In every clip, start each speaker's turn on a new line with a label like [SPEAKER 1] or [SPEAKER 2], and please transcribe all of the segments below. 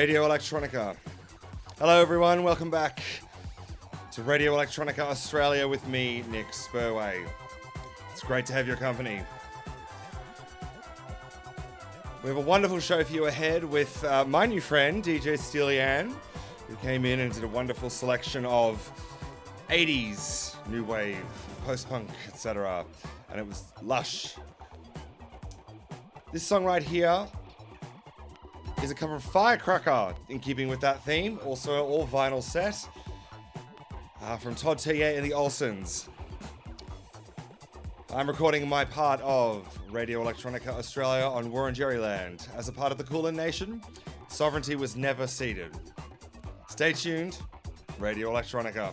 [SPEAKER 1] Radio Electronica.
[SPEAKER 2] Hello, everyone. Welcome back to Radio Electronica Australia with me, Nick Spurway. It's great to have your company. We have a wonderful show for you ahead with uh, my new friend, DJ Steely Ann, who came in and did a wonderful selection of 80s, new wave, post punk, etc. And it was lush. This song right here is a cover of Firecracker in keeping with that theme. Also, all vinyl set uh, from Todd Terje and the Olsens. I'm recording my part of Radio Electronica Australia on Wurundjeri land. As a part of the Kulin Nation, sovereignty was never ceded. Stay tuned, Radio Electronica.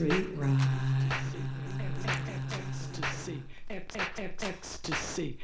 [SPEAKER 2] Street Ride.
[SPEAKER 3] Ecstasy, ecstasy,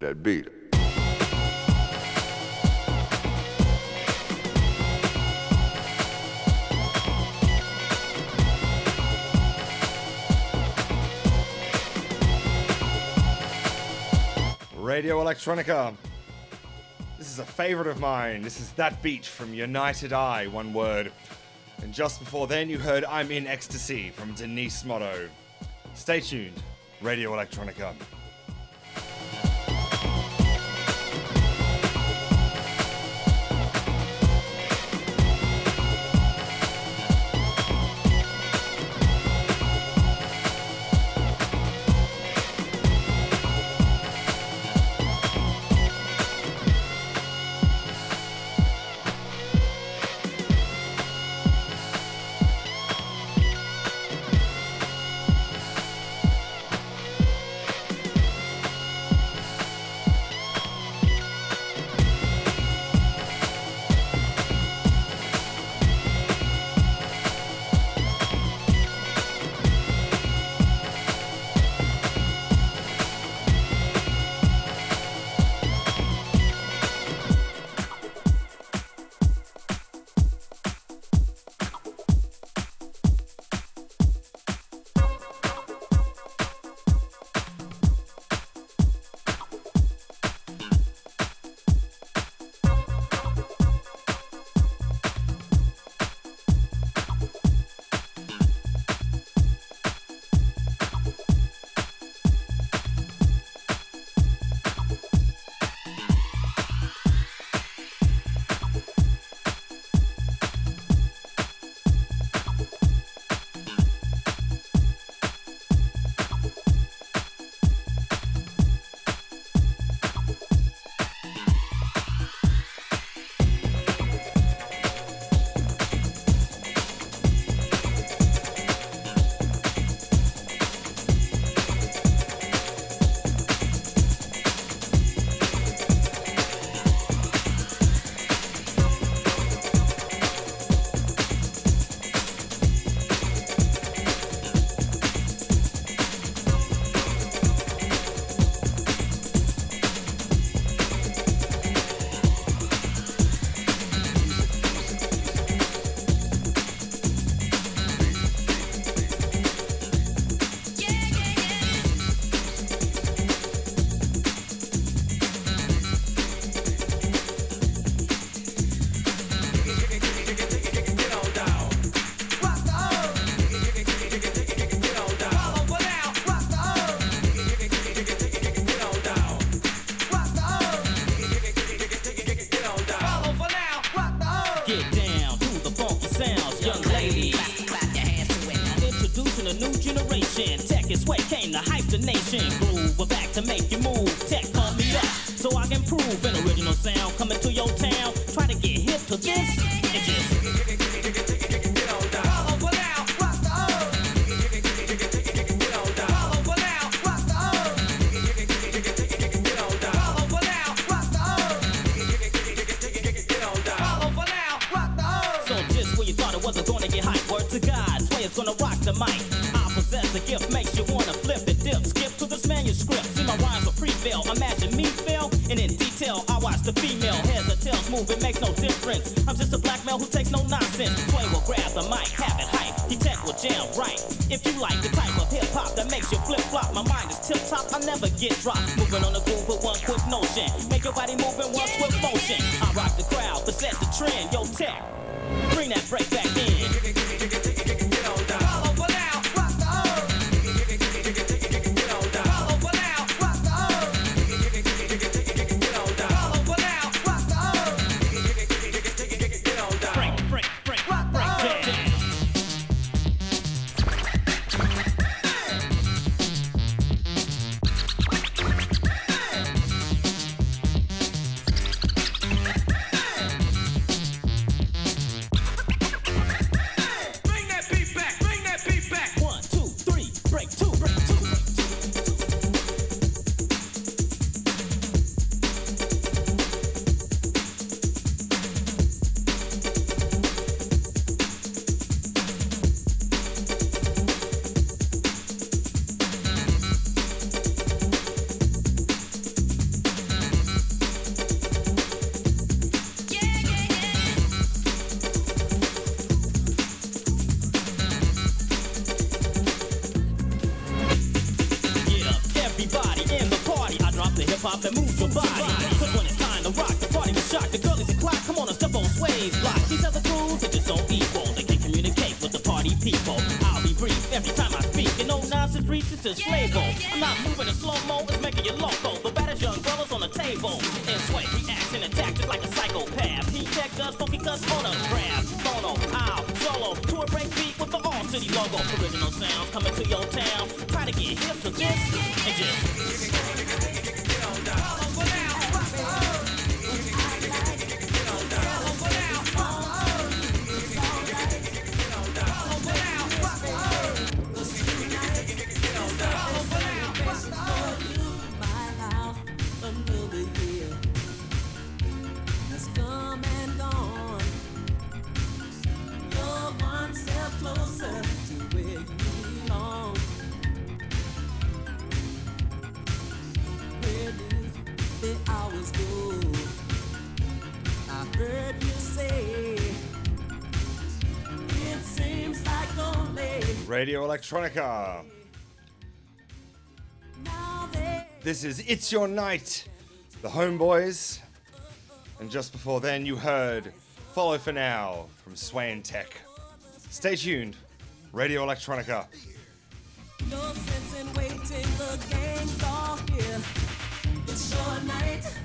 [SPEAKER 3] that beat.
[SPEAKER 2] Radio Electronica. This is a favorite of mine. This is That Beat from United Eye, one word.
[SPEAKER 4] And just before then, you heard I'm in Ecstasy from Denise Motto. Stay tuned, Radio Electronica.
[SPEAKER 5] Radio Electronica. This is It's Your Night, the Homeboys. And just before then, you heard Follow for Now from Swain Tech. Stay tuned. Radio Electronica. No sense in waiting, the here. It's your night.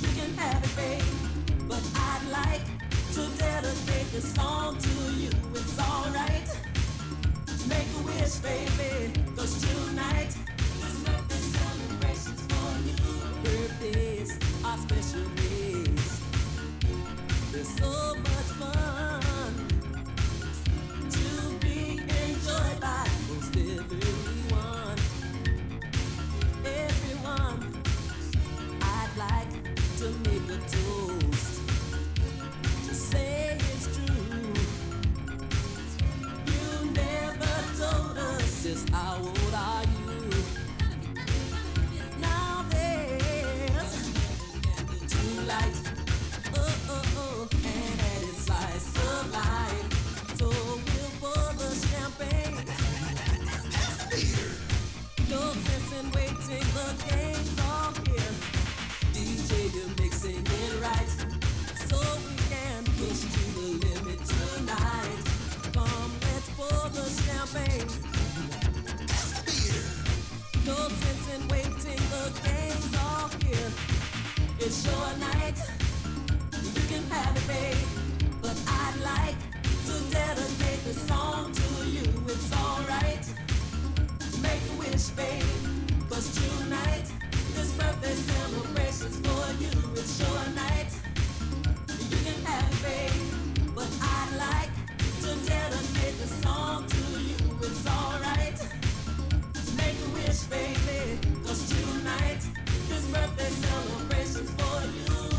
[SPEAKER 5] You can have it, babe. But I'd like to dedicate this song to you. It's alright. Make a wish, baby. Cause tonight, there's nothing celebrations for you. Birthdays are special days. There's so much fun to be enjoyed by It's your night, you can have it, babe. But I'd like to dedicate this song to you. It's alright, make a wish, tonight, this birthday celebration's for you. It's your night, you can have it, babe. But I'd like to dedicate this song to you. It's alright. Make a wish, baby. Cause tonight, this birthday celebration's for you.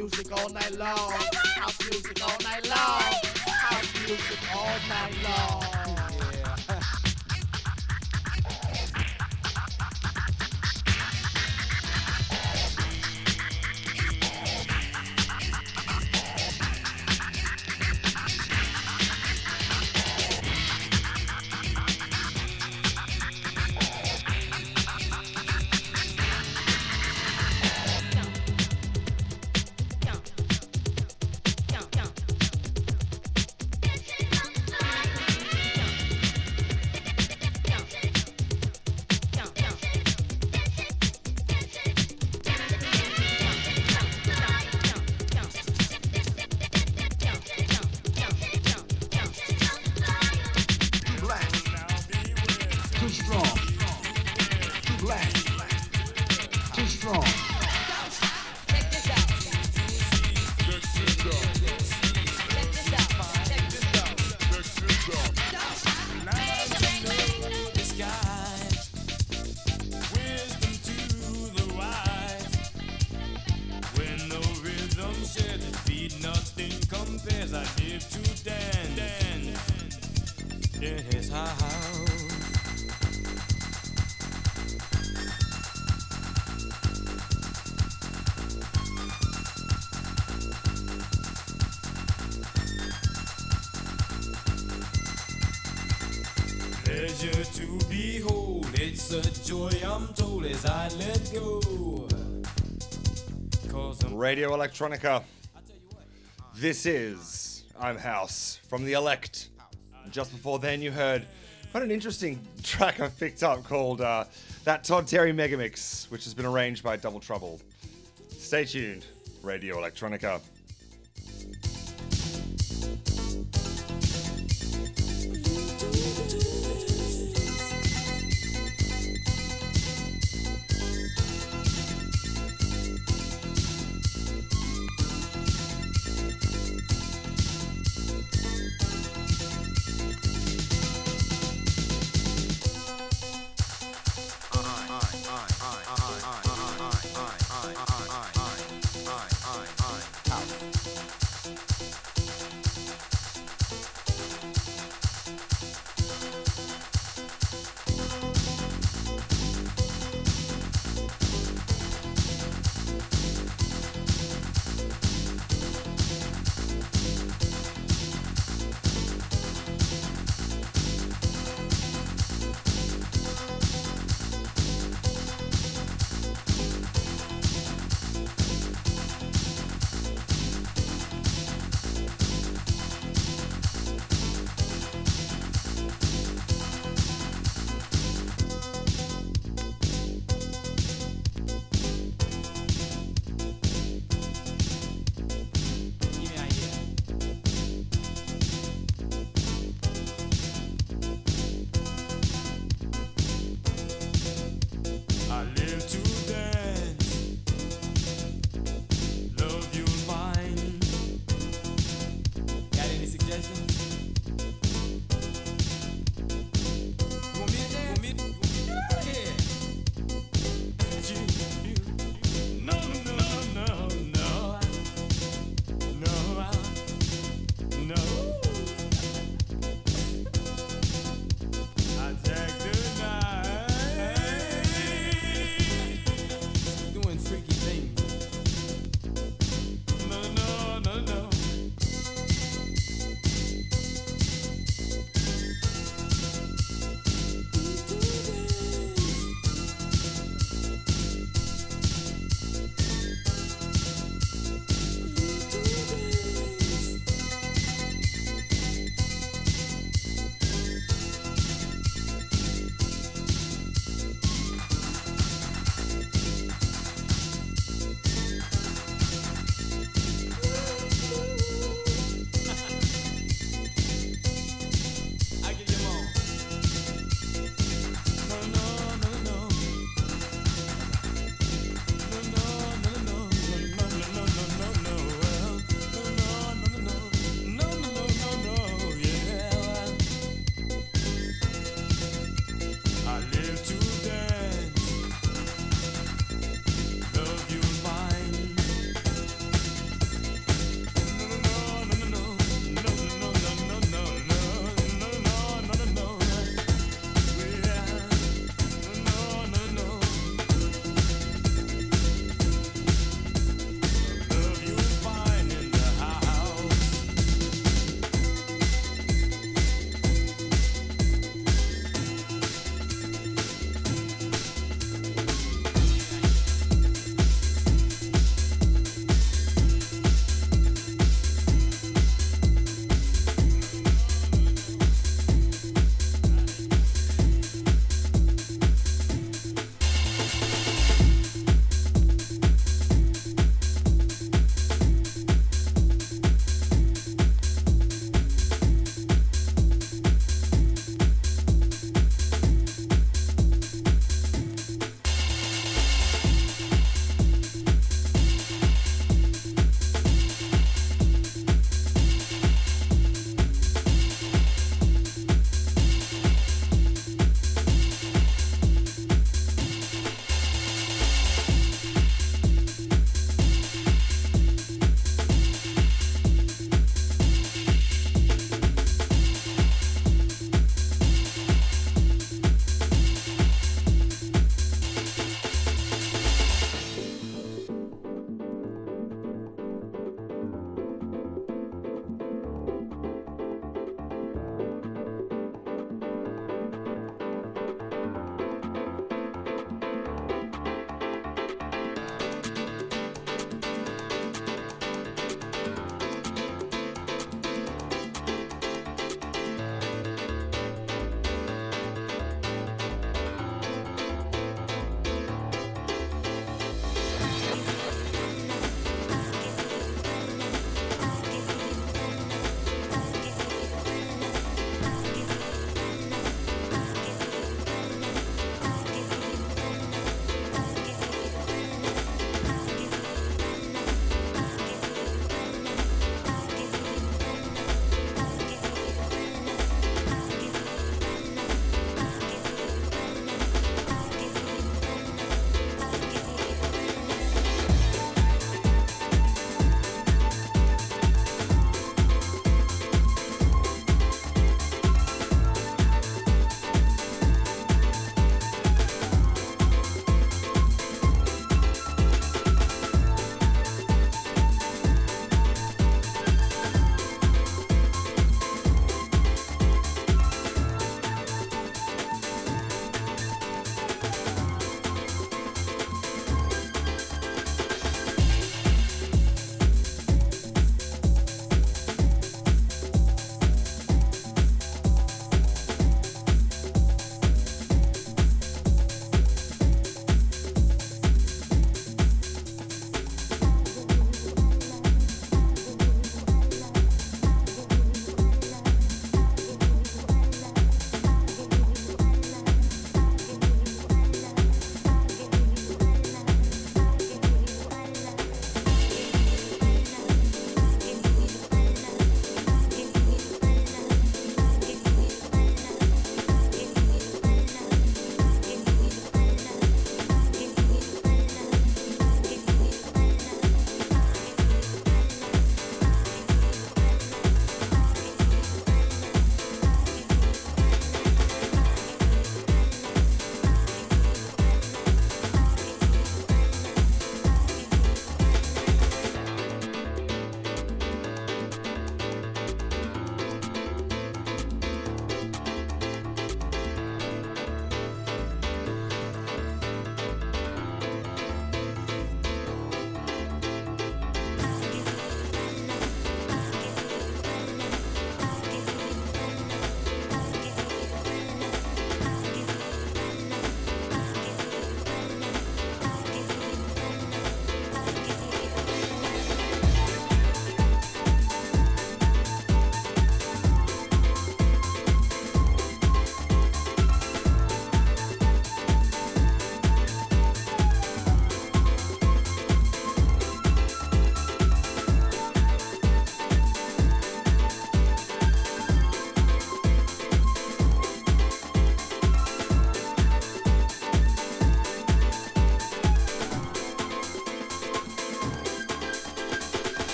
[SPEAKER 6] Music all night long.
[SPEAKER 2] Radio Electronica. This is I'm House from the Elect. Just before then, you heard quite an interesting track I've picked up called uh, That Todd Terry Megamix, which has been arranged by Double Trouble. Stay tuned, Radio Electronica.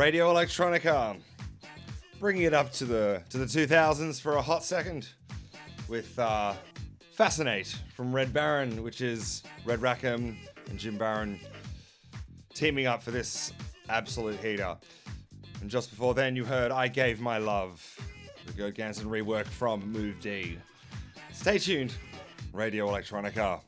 [SPEAKER 2] Radio Electronica, bringing it up to the to the 2000s for a hot second, with uh, Fascinate from Red Baron, which is Red Rack'em and Jim Baron teaming up for this absolute heater. And just before then, you heard I Gave My Love, the Ganson rework from Move D. Stay tuned, Radio Electronica.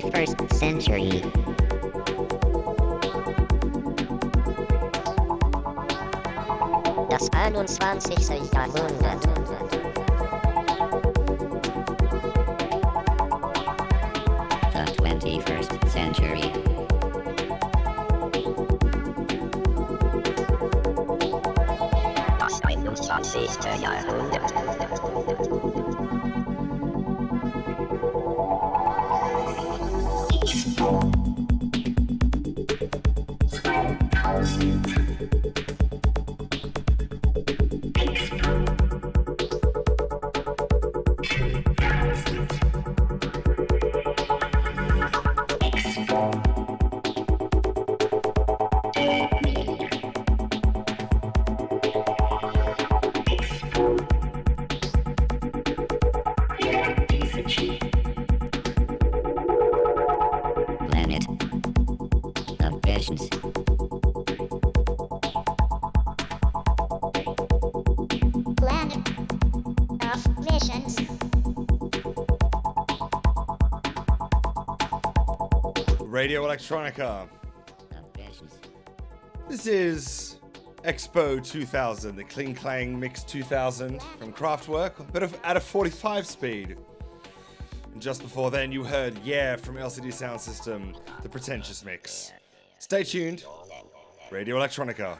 [SPEAKER 7] 21st century. Das 21. Jahrhundert.
[SPEAKER 2] Radio Electronica. This is Expo 2000, the Kling Klang Mix 2000 from Kraftwerk, of at a 45 speed. And just before then, you heard Yeah from LCD Soundsystem, the Pretentious Mix. Stay tuned. Radio Electronica.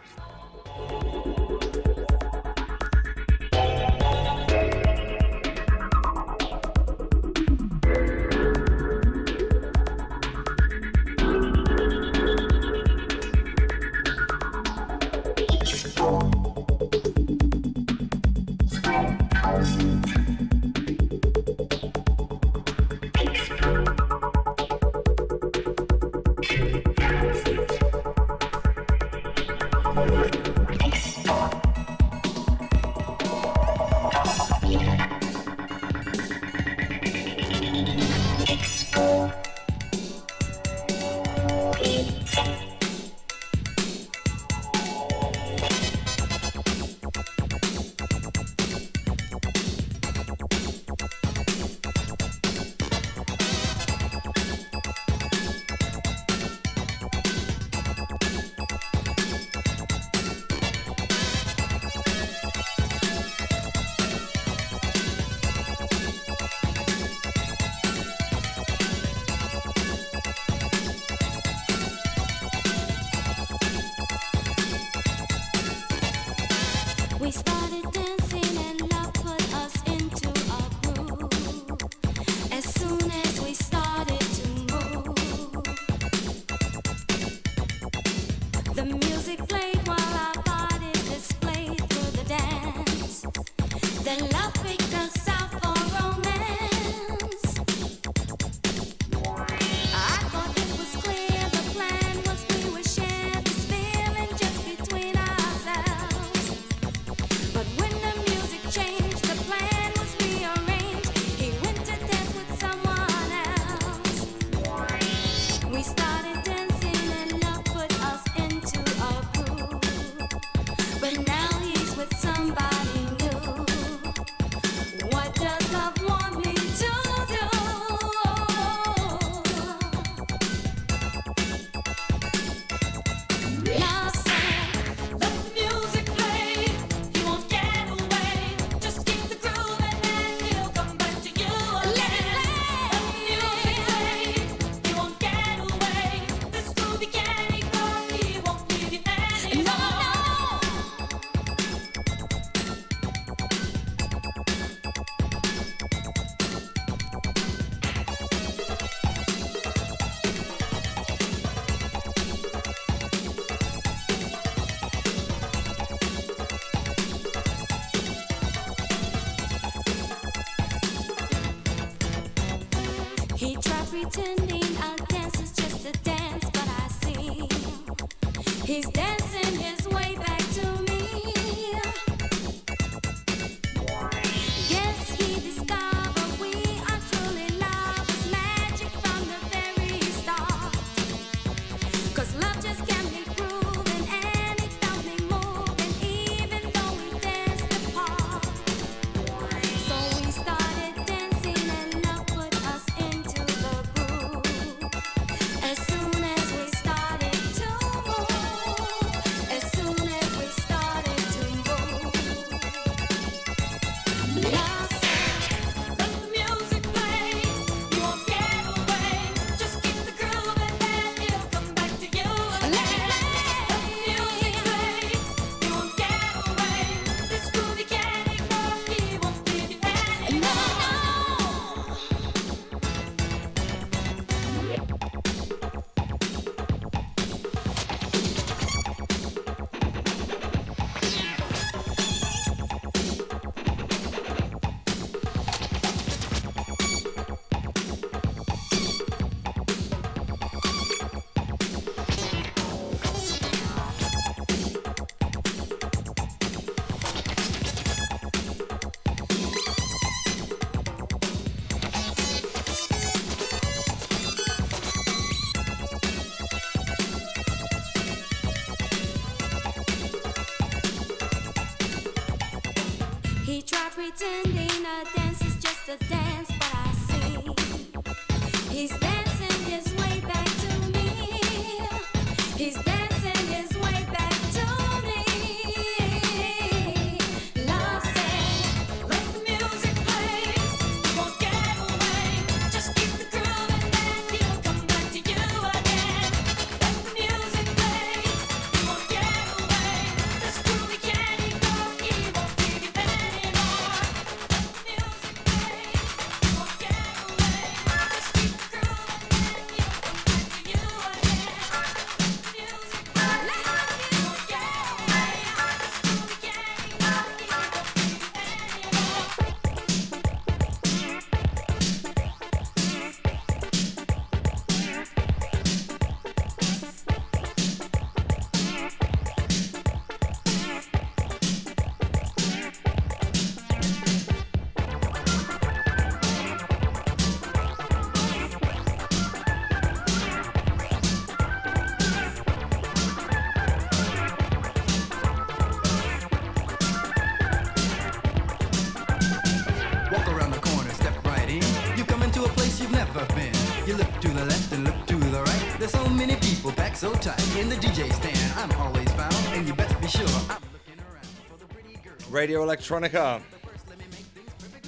[SPEAKER 8] Radio Electronica.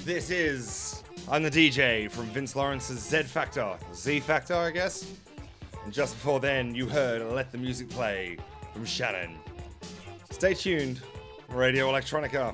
[SPEAKER 8] This is I'm the DJ from Vince Lawrence's Z Factor, Z Factor, I guess. And just before then, you heard Let the Music Play from Shannon. Stay tuned, Radio Electronica.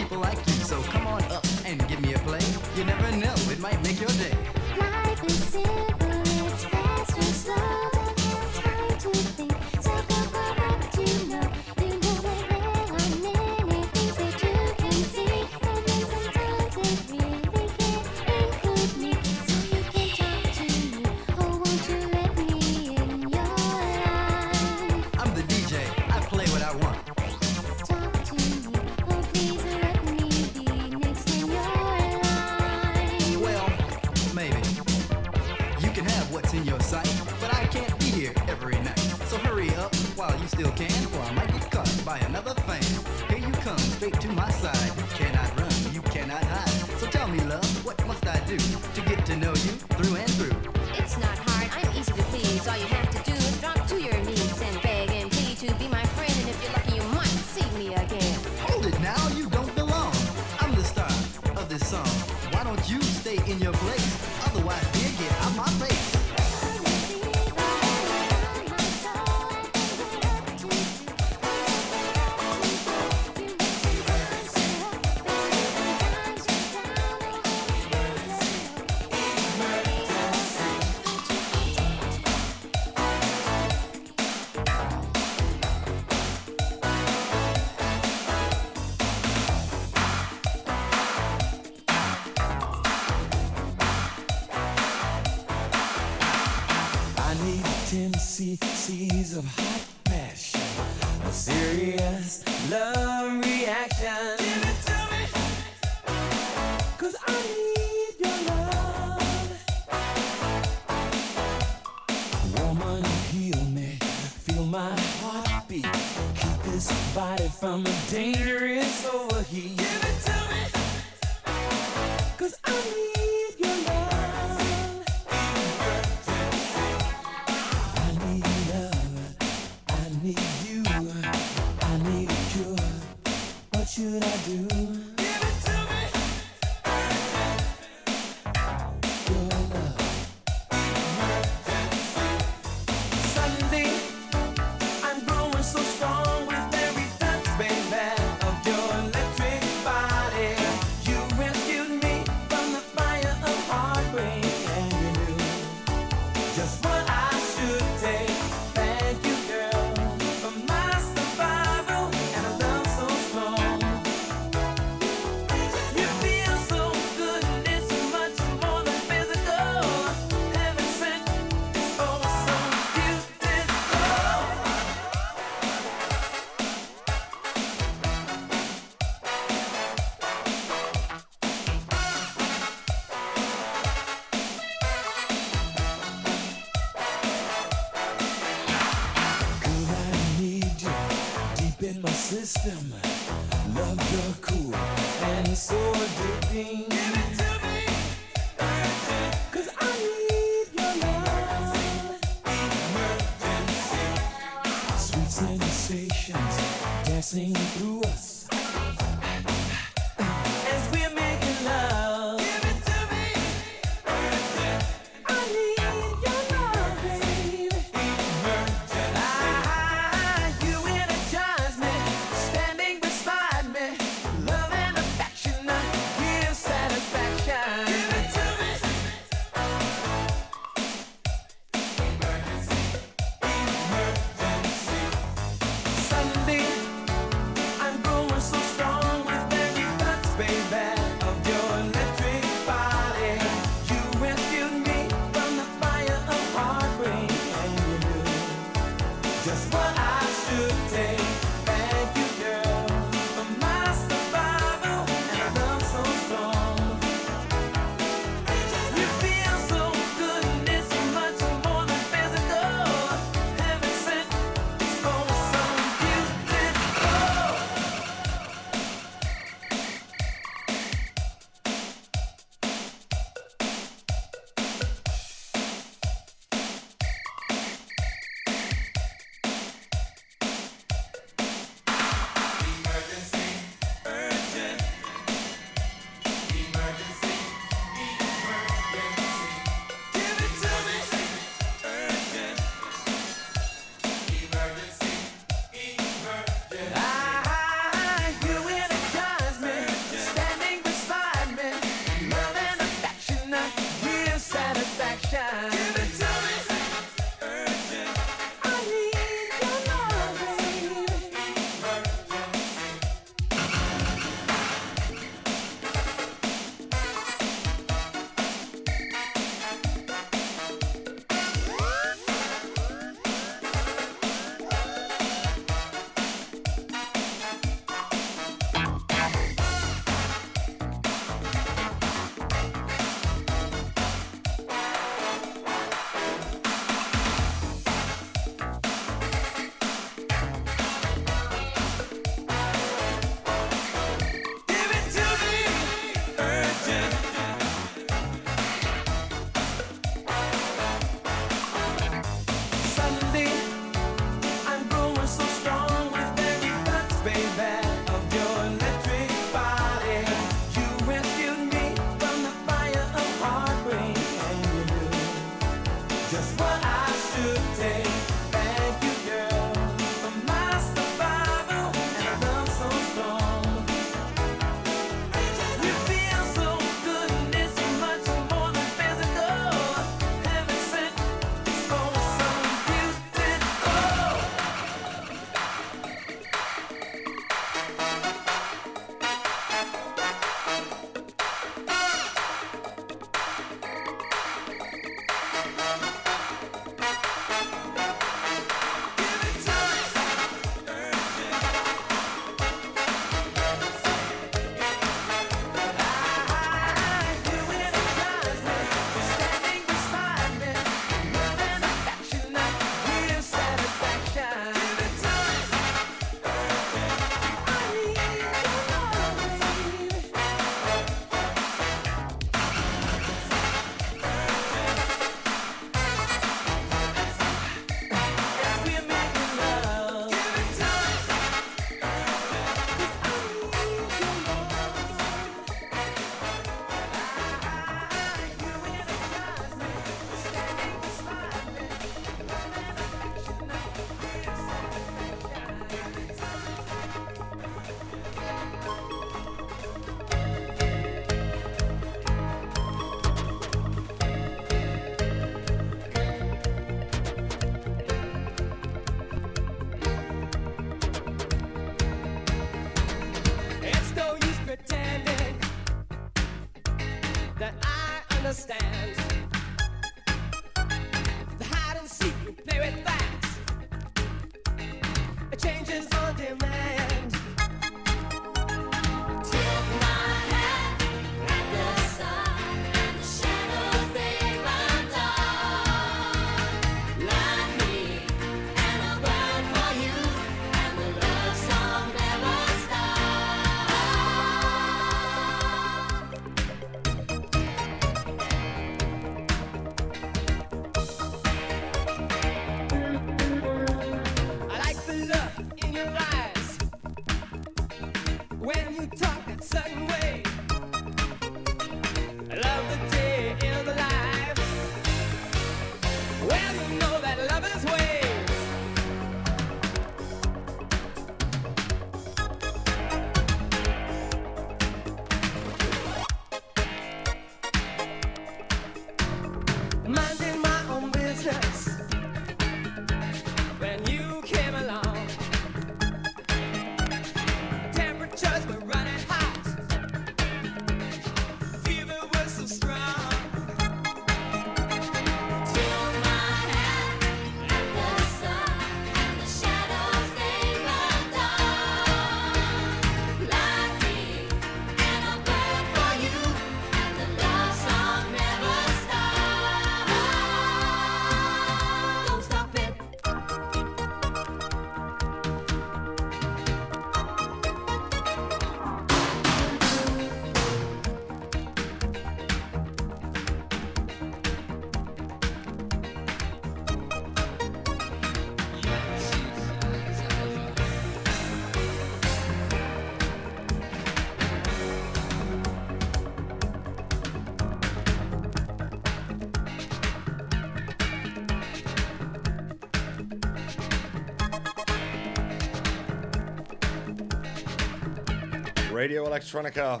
[SPEAKER 5] Radio Electronica.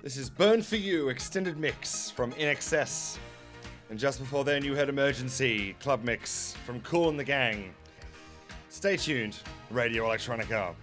[SPEAKER 5] This is Burn for You extended mix from INXS. And just before then, you heard Emergency club mix from Kool and the Gang. Stay tuned, Radio Electronica.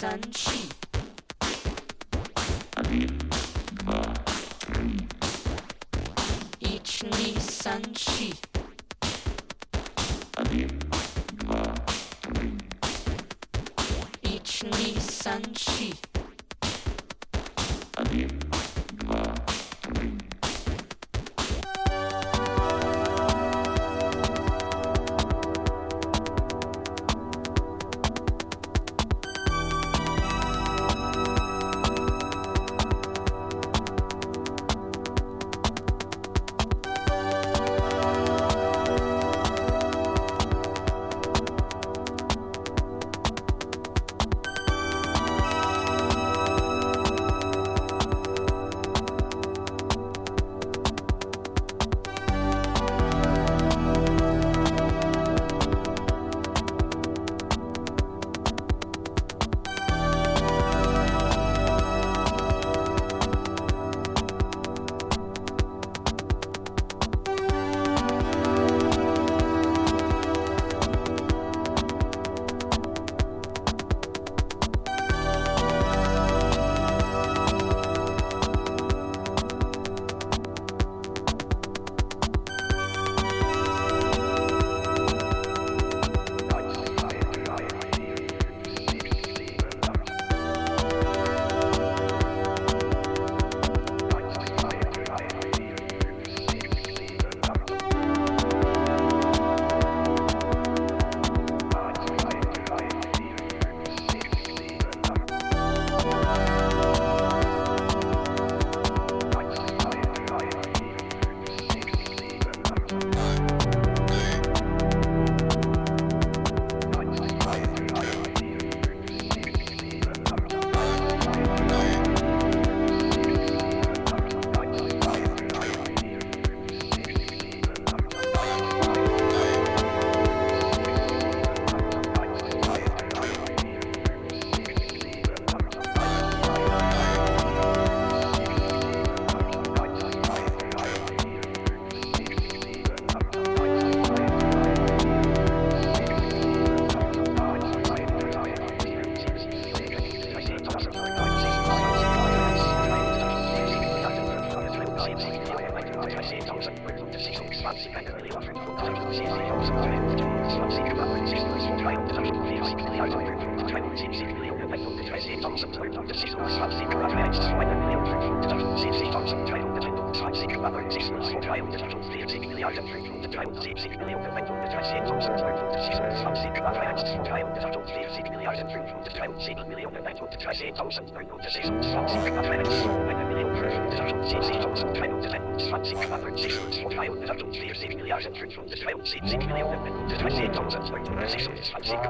[SPEAKER 9] Ich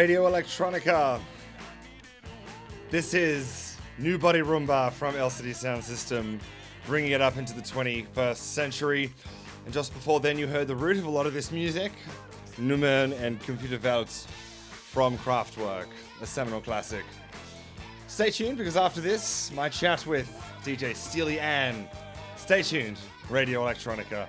[SPEAKER 10] Radio Electronica. This is New Body Rumba from LCD Soundsystem, bringing it up into the 21st century. And just before then, you heard the root of a lot of this music, Nummern and Computerwelt from Kraftwerk, a seminal classic. Stay tuned because after this, my chat with DJ Steely Ann. Stay tuned, Radio Electronica.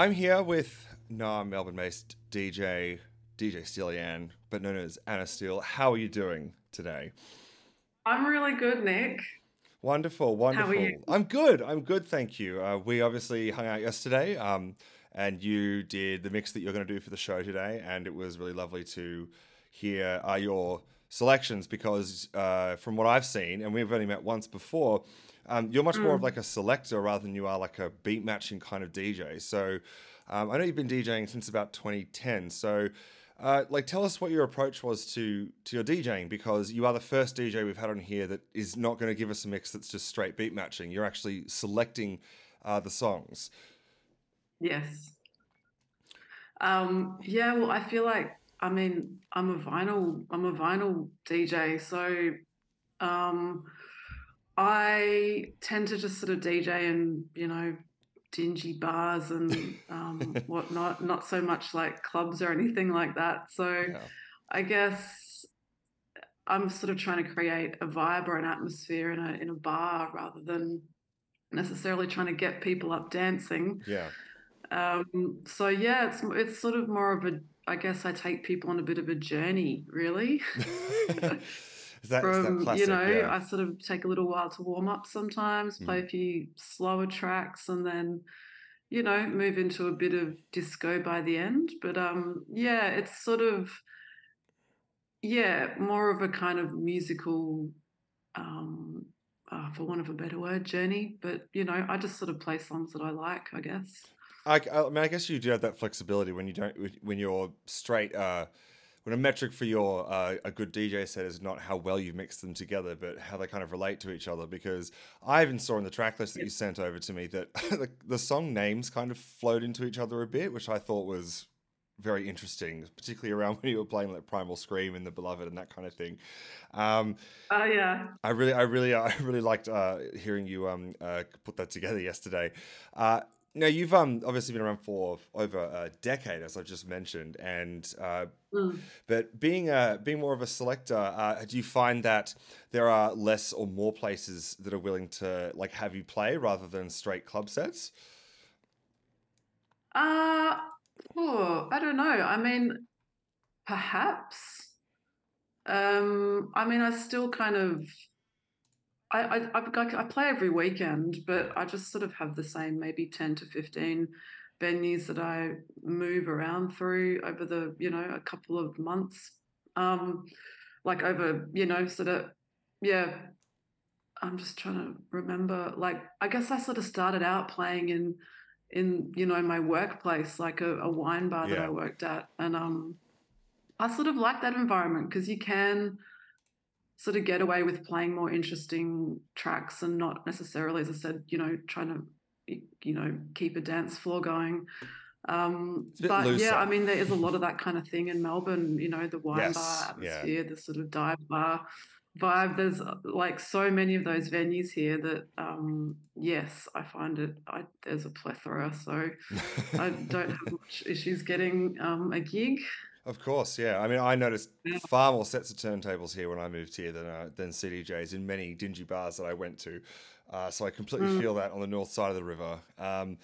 [SPEAKER 10] I'm here with no Melbourne based DJ, DJ Steely Ann, but known as Anna Steele. How are you doing today?
[SPEAKER 11] I'm really good, Nick.
[SPEAKER 10] Wonderful, wonderful.
[SPEAKER 11] you?
[SPEAKER 10] I'm good. I'm good, thank you. Uh, we obviously hung out yesterday, um, and you did the mix that you're going to do for the show today, and it was really lovely to hear uh, your selections because, uh, from what I've seen, and we've only met once before,
[SPEAKER 2] um, you're much more of
[SPEAKER 11] Mm.
[SPEAKER 2] like a selector rather than you are like a beat matching kind of DJ. So um, I know you've been DJing since about 2010. So uh, like, tell us what your approach was to to your DJing because you are the first DJ we've had on here that is not going to give us a mix that's just straight beat matching. You're actually selecting uh, the songs.
[SPEAKER 11] Yes. Um, yeah, well, I feel like I mean I'm a vinyl I'm a vinyl DJ, so um, I tend to just sort of DJ in you know dingy bars and um, whatnot, not so much like clubs or anything like that. So I guess I'm sort of trying to create a vibe or an atmosphere in a in a bar rather than necessarily trying to get people up dancing.
[SPEAKER 2] Yeah.
[SPEAKER 11] Um, so yeah, it's it's sort of more of a. I guess I take people on a bit of a journey, really.
[SPEAKER 2] Is that
[SPEAKER 11] From
[SPEAKER 2] classic?
[SPEAKER 11] you know,
[SPEAKER 2] yeah.
[SPEAKER 11] I sort of take a little while to warm up sometimes, play
[SPEAKER 2] Mm.
[SPEAKER 11] a few slower tracks, and then you know move into a bit of disco by the end. But um, yeah, it's sort of yeah, more of a kind of musical. Um, uh, for want of a better word, journey. But you know, I just sort of play songs that I like, I guess.
[SPEAKER 2] I, I mean, I guess you do have that flexibility when you don't when you're straight. Uh, when a metric for your uh, a good DJ set is not how well you mix them together, but how they kind of relate to each other. Because I even saw in the track list that you sent over to me that the, the song names kind of flowed into each other a bit, which I thought was very interesting, particularly around when you were playing like Primal Scream and The Beloved and that kind of thing. Um,
[SPEAKER 11] Oh yeah.
[SPEAKER 2] I really, I really, I really liked uh, hearing you um, uh, put that together yesterday. Uh, now you've um, obviously been around for over a decade, as I've just mentioned, and uh,
[SPEAKER 11] Mm.
[SPEAKER 2] but being a, being more of a selector, uh, do you find that there are less or more places that are willing to like have you play rather than straight club sets?
[SPEAKER 11] Uh, oh, I don't know. I mean, perhaps. Um, I mean, I still kind of. I, I, I, I play every weekend, but I just sort of have the same maybe 10 to 15 venues that I move around through over the, you know, a couple of months. Um, like over, you know, sort of, yeah, I'm just trying to remember. Like, I guess I sort of started out playing in, in you know, my workplace, like a, a wine bar that I worked at, and um, I sort of like that environment because you can sort of get away with playing more interesting tracks and not necessarily, as I said, you know, trying to, you know, keep a dance floor going. Um,
[SPEAKER 2] It's a bit
[SPEAKER 11] but
[SPEAKER 2] looser.
[SPEAKER 11] yeah, I mean, there is a lot of that kind of thing in Melbourne. You know, the wine
[SPEAKER 2] Yes,
[SPEAKER 11] bar
[SPEAKER 2] yeah.
[SPEAKER 11] the sort of dive bar vibe. There's uh, like so many of those venues here that, um, yes, I find it. I, there's a plethora, so I don't have much issues getting um, a gig.
[SPEAKER 2] Of course, yeah. I mean, I noticed far more sets of turntables here when I moved here than uh, than CDJs in many dingy bars that I went to. Uh, so I completely
[SPEAKER 11] Mm.
[SPEAKER 2] feel that on the north side of the river. Um,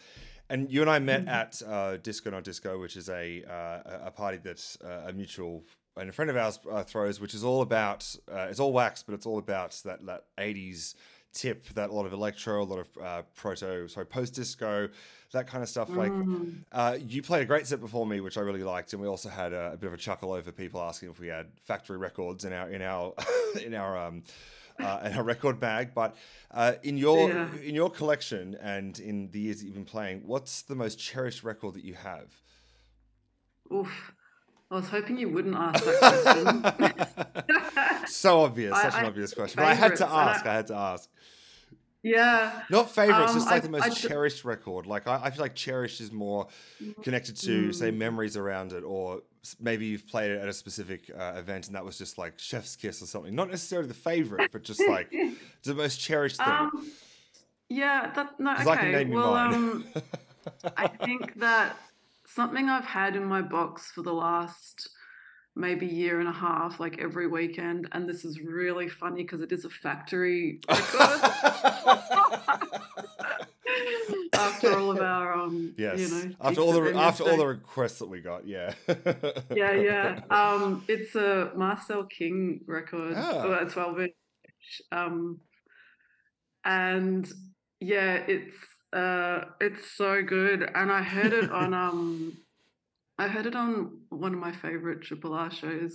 [SPEAKER 2] and you and I met
[SPEAKER 11] Mhm.
[SPEAKER 2] at uh, Disco Not Disco, which is a uh, a- party that uh, a mutual and a friend of ours uh, throws, which is all about uh, it's all wax, but it's all about that that eighties tip, that a lot of electro, a lot of uh, proto, sorry, post disco, that kind of stuff. Like
[SPEAKER 11] Mm.
[SPEAKER 2] uh, you played a great set before me, which I really liked, and we also had a, a bit of a chuckle over people asking if we had factory records in our in our in our um, uh, in our record bag. But uh, in your
[SPEAKER 11] Yeah.
[SPEAKER 2] in your collection and in the years that you've been playing, what's the most cherished record that you have?
[SPEAKER 11] Oof. I was hoping you wouldn't ask that question.
[SPEAKER 2] so obvious,
[SPEAKER 11] I-
[SPEAKER 2] such an obvious question. But I had to ask. I had to ask.
[SPEAKER 11] Yeah.
[SPEAKER 2] Not favorites,
[SPEAKER 11] Um,
[SPEAKER 2] just like
[SPEAKER 11] I-
[SPEAKER 2] the most
[SPEAKER 11] I
[SPEAKER 2] cherished record. Like I, I feel like cherished is more connected to say
[SPEAKER 11] Mm.
[SPEAKER 2] memories around it, or maybe you've played it at a specific uh, event and that was just like Chef's Kiss or something. Not necessarily the favorite, but just like the most cherished thing.
[SPEAKER 11] Um, yeah, that no.
[SPEAKER 2] 'Cause I can
[SPEAKER 11] Okay.
[SPEAKER 2] name
[SPEAKER 11] well, um, I think that something I've had in my box for the last maybe year and a half, like every weekend, and this is really funny because it is a factory record. after all of our um,
[SPEAKER 2] yes.
[SPEAKER 11] you know,
[SPEAKER 2] after all the after all the requests that we got, yeah.
[SPEAKER 11] yeah, yeah. Um, it's a Marcel King record,
[SPEAKER 2] Ah.
[SPEAKER 11] well, 12 inch. Um, and yeah, it's uh, it's so good. And I heard it on um, I heard it on one of my favorite Triple R shows.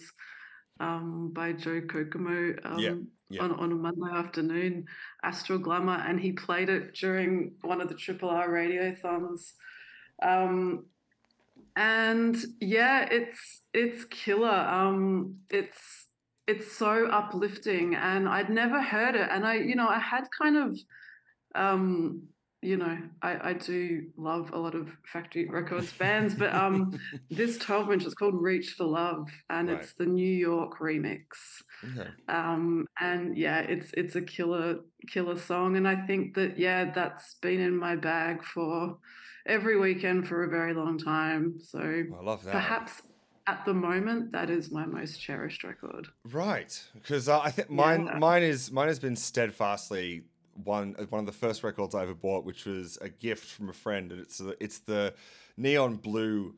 [SPEAKER 11] um, by Joe Kokomo um,
[SPEAKER 2] Yeah, yeah.
[SPEAKER 11] On, on a Monday afternoon, Astral Glamour, and he played it during one of the Triple R radiothons. Um, and yeah, it's it's killer. Um, it's it's so uplifting, and I'd never heard it, and I you know I had kind of um, you know, I, I do love a lot of Factory Records bands, but um, this 12 inch is called Reach for Love, and
[SPEAKER 2] Right.
[SPEAKER 11] it's the New York remix.
[SPEAKER 2] Okay.
[SPEAKER 11] Um, and yeah, it's it's a killer killer song, and I think that yeah, that's been in my bag for every weekend for a very long time. So
[SPEAKER 2] I love that.
[SPEAKER 11] perhaps at the moment, that is my most cherished record.
[SPEAKER 2] Right, because uh, I think mine
[SPEAKER 11] Yeah.
[SPEAKER 2] mine is mine has been steadfastly one uh, one of the first records I ever bought, which was a gift from a friend, and it's the it's the neon blue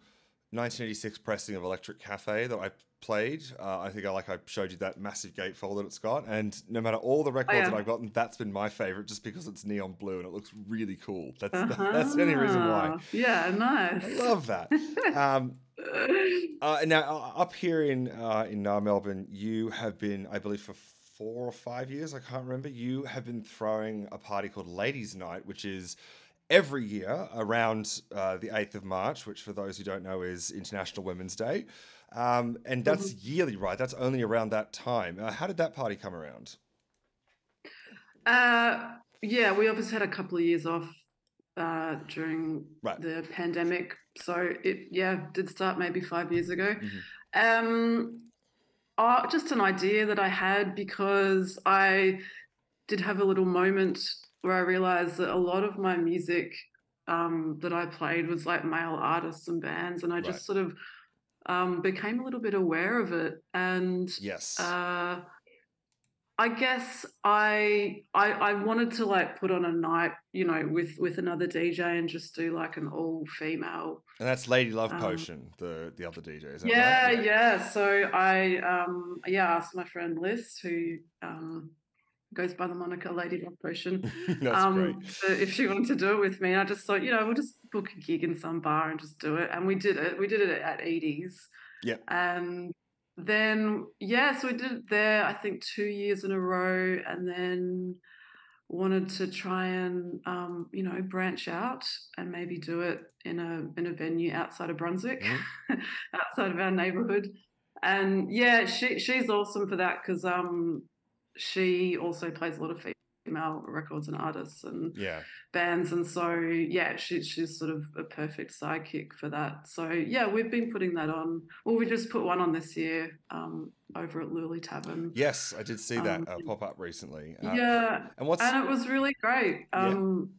[SPEAKER 2] 1986 pressing of Electric Cafe that I played. Uh, I think I like I showed you that massive gatefold that it's got, and no matter all the records that
[SPEAKER 11] Oh, yeah.
[SPEAKER 2] I've gotten, that's been my favorite, just because it's neon blue and it looks really cool. That's that's the only reason why.
[SPEAKER 11] Ah, Yeah, nice.
[SPEAKER 2] I love that. Um, uh, now, uh, up here in uh, in uh, Melbourne, you have been, I believe, for four or five years. I can't remember. You have been throwing a party called Ladies' Night, which is every year around uh, the eighth of March, which, for those who don't know, is International Women's Day, um, and that's yearly, right? That's only around that time. Uh, how did that party come around?
[SPEAKER 11] Uh, yeah, we obviously had a couple of years off uh, during
[SPEAKER 2] Right.
[SPEAKER 11] the pandemic, so it yeah did start maybe five years ago.
[SPEAKER 2] Mm-hmm.
[SPEAKER 11] Um, uh, just an idea that I had because I did have a little moment where I realized that a lot of my music um, that I played was like male artists and bands, and I just sort of um, became a little bit aware of it. And
[SPEAKER 2] Yes.
[SPEAKER 11] uh, I guess I, I I wanted to like put on a night, you know, with with another DJ and just do like an all female
[SPEAKER 2] and that's Lady Love
[SPEAKER 11] um,
[SPEAKER 2] Potion, the the other DJ.
[SPEAKER 11] Yeah,
[SPEAKER 2] right?
[SPEAKER 11] yeah. So I um yeah asked my friend Liz, who um goes by the moniker Lady Love Potion, um to- if she wanted to do it with me. And I just thought, you know, we'll just book a gig in some bar and just do it. And we did it. We did it at Edie's.
[SPEAKER 2] Yeah.
[SPEAKER 11] And then yeah, so we did it there. I think two years in a row, and then wanted to try and um, you know branch out and maybe do it in a in a venue outside of Brunswick,
[SPEAKER 2] Mm-hmm.
[SPEAKER 11] outside of our neighborhood. And yeah, she she's awesome for that because um she also plays a lot of female records and artists and
[SPEAKER 2] Yeah.
[SPEAKER 11] bands and so yeah she, she's sort of a perfect sidekick for that so yeah we've been putting that on well we just put one on this year um over at Lulie Tavern
[SPEAKER 2] Yes, I did see that
[SPEAKER 11] Um,
[SPEAKER 2] uh, pop up recently. Uh,
[SPEAKER 11] yeah
[SPEAKER 2] And what's
[SPEAKER 11] and it was really great
[SPEAKER 2] Yeah.
[SPEAKER 11] um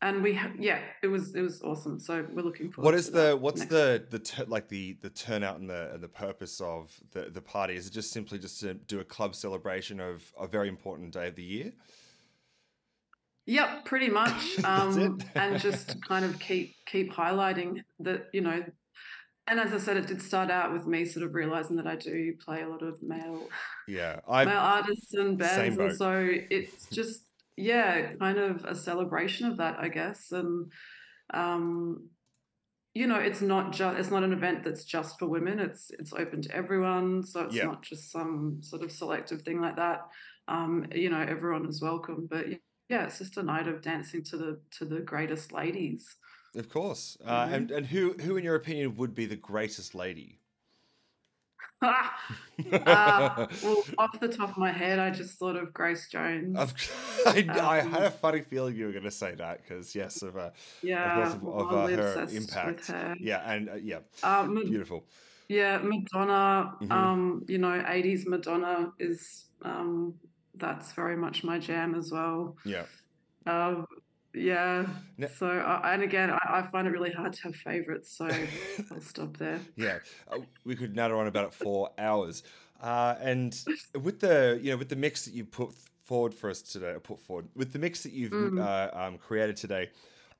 [SPEAKER 11] and we ha- yeah it was it was awesome so we're looking forward
[SPEAKER 2] what is
[SPEAKER 11] to
[SPEAKER 2] is
[SPEAKER 11] that
[SPEAKER 2] the what's the the tur- like the the turnout and the and the purpose of the the party? Is it just simply just to do a club celebration of a very important day of the year?
[SPEAKER 11] Yep, pretty much. Um, and just kind of keep keep highlighting that, you know, and as I said, it did start out with me sort of realizing that I do play a lot of male
[SPEAKER 2] Yeah, I
[SPEAKER 11] male artists and bands, and so it's just yeah, kind of a celebration of that, I guess. And um, you know, it's not just it's not an event that's just for women. It's it's open to everyone, so it's
[SPEAKER 2] Yeah.
[SPEAKER 11] not just some sort of selective thing like that. Um, you know, everyone is welcome, but yeah, it's just a night of dancing to the to the greatest ladies.
[SPEAKER 2] of course. Uh,
[SPEAKER 11] Mhm.
[SPEAKER 2] And and who who in your opinion would be the greatest lady?
[SPEAKER 11] uh, well, off the top of my head, I just thought of Grace Jones.
[SPEAKER 2] I, I
[SPEAKER 11] Um,
[SPEAKER 2] had a funny feeling you were going to say that because yes, of uh,
[SPEAKER 11] Yeah,
[SPEAKER 2] of, course, of, of uh, her impact.
[SPEAKER 11] her.
[SPEAKER 2] Yeah, and uh, yeah,
[SPEAKER 11] Um,
[SPEAKER 2] beautiful.
[SPEAKER 11] Yeah, Madonna.
[SPEAKER 2] Mhm.
[SPEAKER 11] Um, you know, eighties Madonna is um, that's very much my jam as well.
[SPEAKER 2] Yeah.
[SPEAKER 11] Um, yeah.
[SPEAKER 2] Ne-
[SPEAKER 11] So, and again, I, I find it really hard to have favorites, so I'll stop there.
[SPEAKER 2] Yeah, uh, we could natter on about it for hours. Uh, and with the you know with the mix that you put forward for us today, put forward with the mix that you've
[SPEAKER 11] Mm.
[SPEAKER 2] uh, um, created today,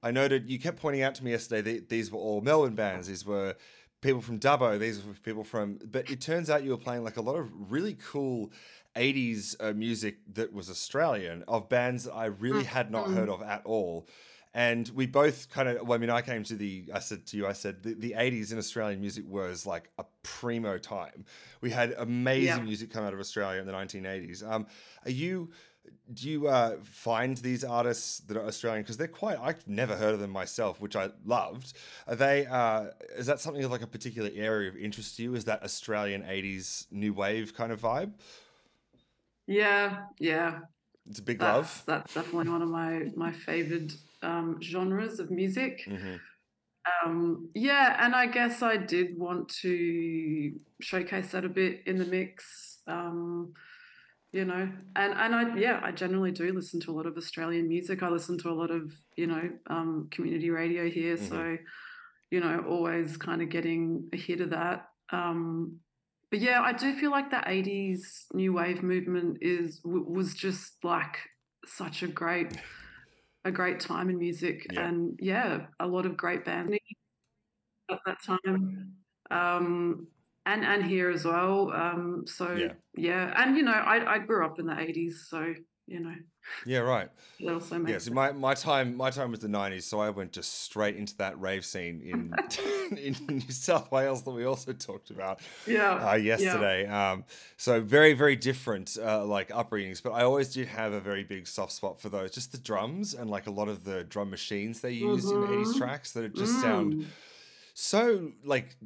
[SPEAKER 2] I noted you kept pointing out to me yesterday that these were all Melbourne bands. These were people from Dubbo. These were people from. But it turns out you were playing like a lot of really cool. 80s uh, music that was Australian of bands that I really had not heard of at all. And we both kind of, well, I mean, I came to the, I said to you, I said the, the 80s in Australian music was like a primo time. We had amazing
[SPEAKER 11] Yeah.
[SPEAKER 2] music come out of Australia in the 1980s. Um, are you, do you uh, find these artists that are Australian because they're quite? I've never heard of them myself, which I loved. Are they? Uh, is that something of like a particular area of interest to you? Is that Australian '80s new wave kind of vibe?
[SPEAKER 11] Yeah, yeah.
[SPEAKER 2] It's a big
[SPEAKER 11] That's,
[SPEAKER 2] love.
[SPEAKER 11] that's definitely one of my my favorite um, genres of music.
[SPEAKER 2] hmm
[SPEAKER 11] Um, yeah, and I guess I did want to showcase that a bit in the mix. Um, you know, and and I yeah, I generally do listen to a lot of Australian music. I listen to a lot of you know um, community radio here,
[SPEAKER 2] Mhm.
[SPEAKER 11] so you know, always kind of getting a hit of that. Um, but yeah, I do feel like the '80s new wave movement is was just like such a great a great time in music,
[SPEAKER 2] Yeah.
[SPEAKER 11] and yeah, a lot of great bands at that time. Um, and and here as well. Um, so
[SPEAKER 2] Yeah.
[SPEAKER 11] yeah. and you know, I I grew up in the '80s, so you know,
[SPEAKER 2] Yeah, right.
[SPEAKER 11] also
[SPEAKER 2] Yeah, so my, my time my time was the '90s, so I went just straight into that rave scene in in New South Wales that we also talked about
[SPEAKER 11] Yeah,
[SPEAKER 2] uh,
[SPEAKER 11] yeah.
[SPEAKER 2] yesterday. Um, so very very different uh, like upbringings, but I always did have a very big soft spot for those, just the drums and like a lot of the drum machines they used in '80s
[SPEAKER 11] Mhm.
[SPEAKER 2] tracks that just sound
[SPEAKER 11] Mm.
[SPEAKER 2] so like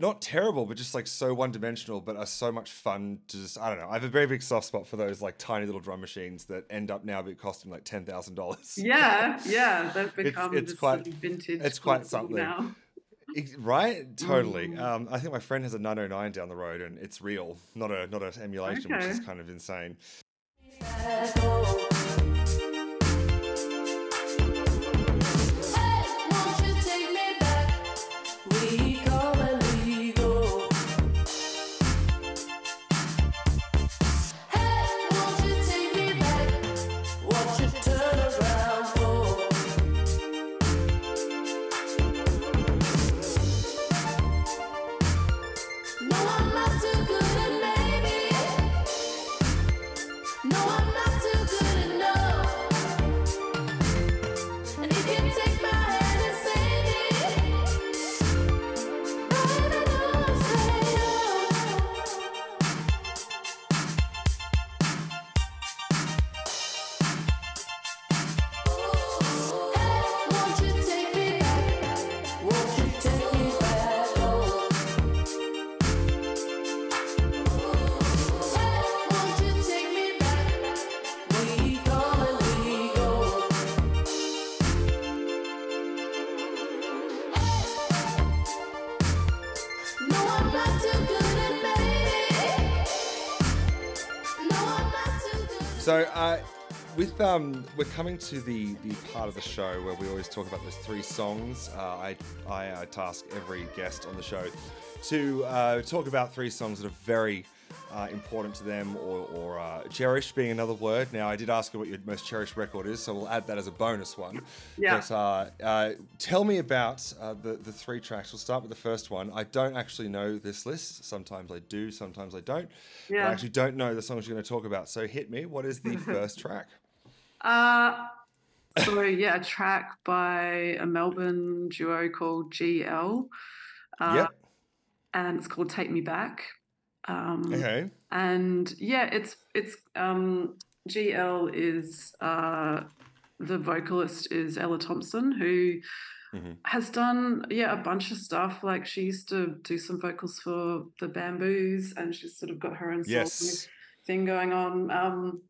[SPEAKER 2] not terrible, but just like so one dimensional, but are so much fun to just I don't know. I have a very big soft spot for those like tiny little drum machines that end up now be costing like ten thousand dollars.
[SPEAKER 11] Yeah, yeah, they've become
[SPEAKER 2] it's
[SPEAKER 11] this
[SPEAKER 2] quite-
[SPEAKER 11] vintage.
[SPEAKER 2] it's quite something.
[SPEAKER 11] now.
[SPEAKER 2] Ex- Right? Totally.
[SPEAKER 11] Mm.
[SPEAKER 2] Um, I think my friend has a 909 down the road, and it's real, not a not an emulation, which is kind of insane. With um, we're coming to the the part of the show where we always talk about those three songs. Uh, I I uh, task every guest on the show to uh, talk about three songs that are very uh, important to them or, or uh, cherished being another word. Now, I did ask you what your most cherished record is, so we'll add that as a bonus one.
[SPEAKER 11] Yeah.
[SPEAKER 2] But uh, uh, tell me about uh, the, the three tracks. We'll start with the first one. I don't actually know this list. Sometimes I do, sometimes I don't.
[SPEAKER 11] Yeah.
[SPEAKER 2] I actually don't know the songs you're going to talk about. So hit me. What is the first track?
[SPEAKER 11] Uh, so yeah, a track by a Melbourne duo called GL. Uh,
[SPEAKER 2] Yep.
[SPEAKER 11] And it's called Take Me Back. Um,
[SPEAKER 2] Okay.
[SPEAKER 11] And yeah, it's it's um, GL is uh, the vocalist is Ella Thompson who
[SPEAKER 2] Mhm.
[SPEAKER 11] has done yeah a bunch of stuff. Like she used to do some vocals for the Bamboos, and she's sort of got her own
[SPEAKER 2] Yes.
[SPEAKER 11] thing going on um,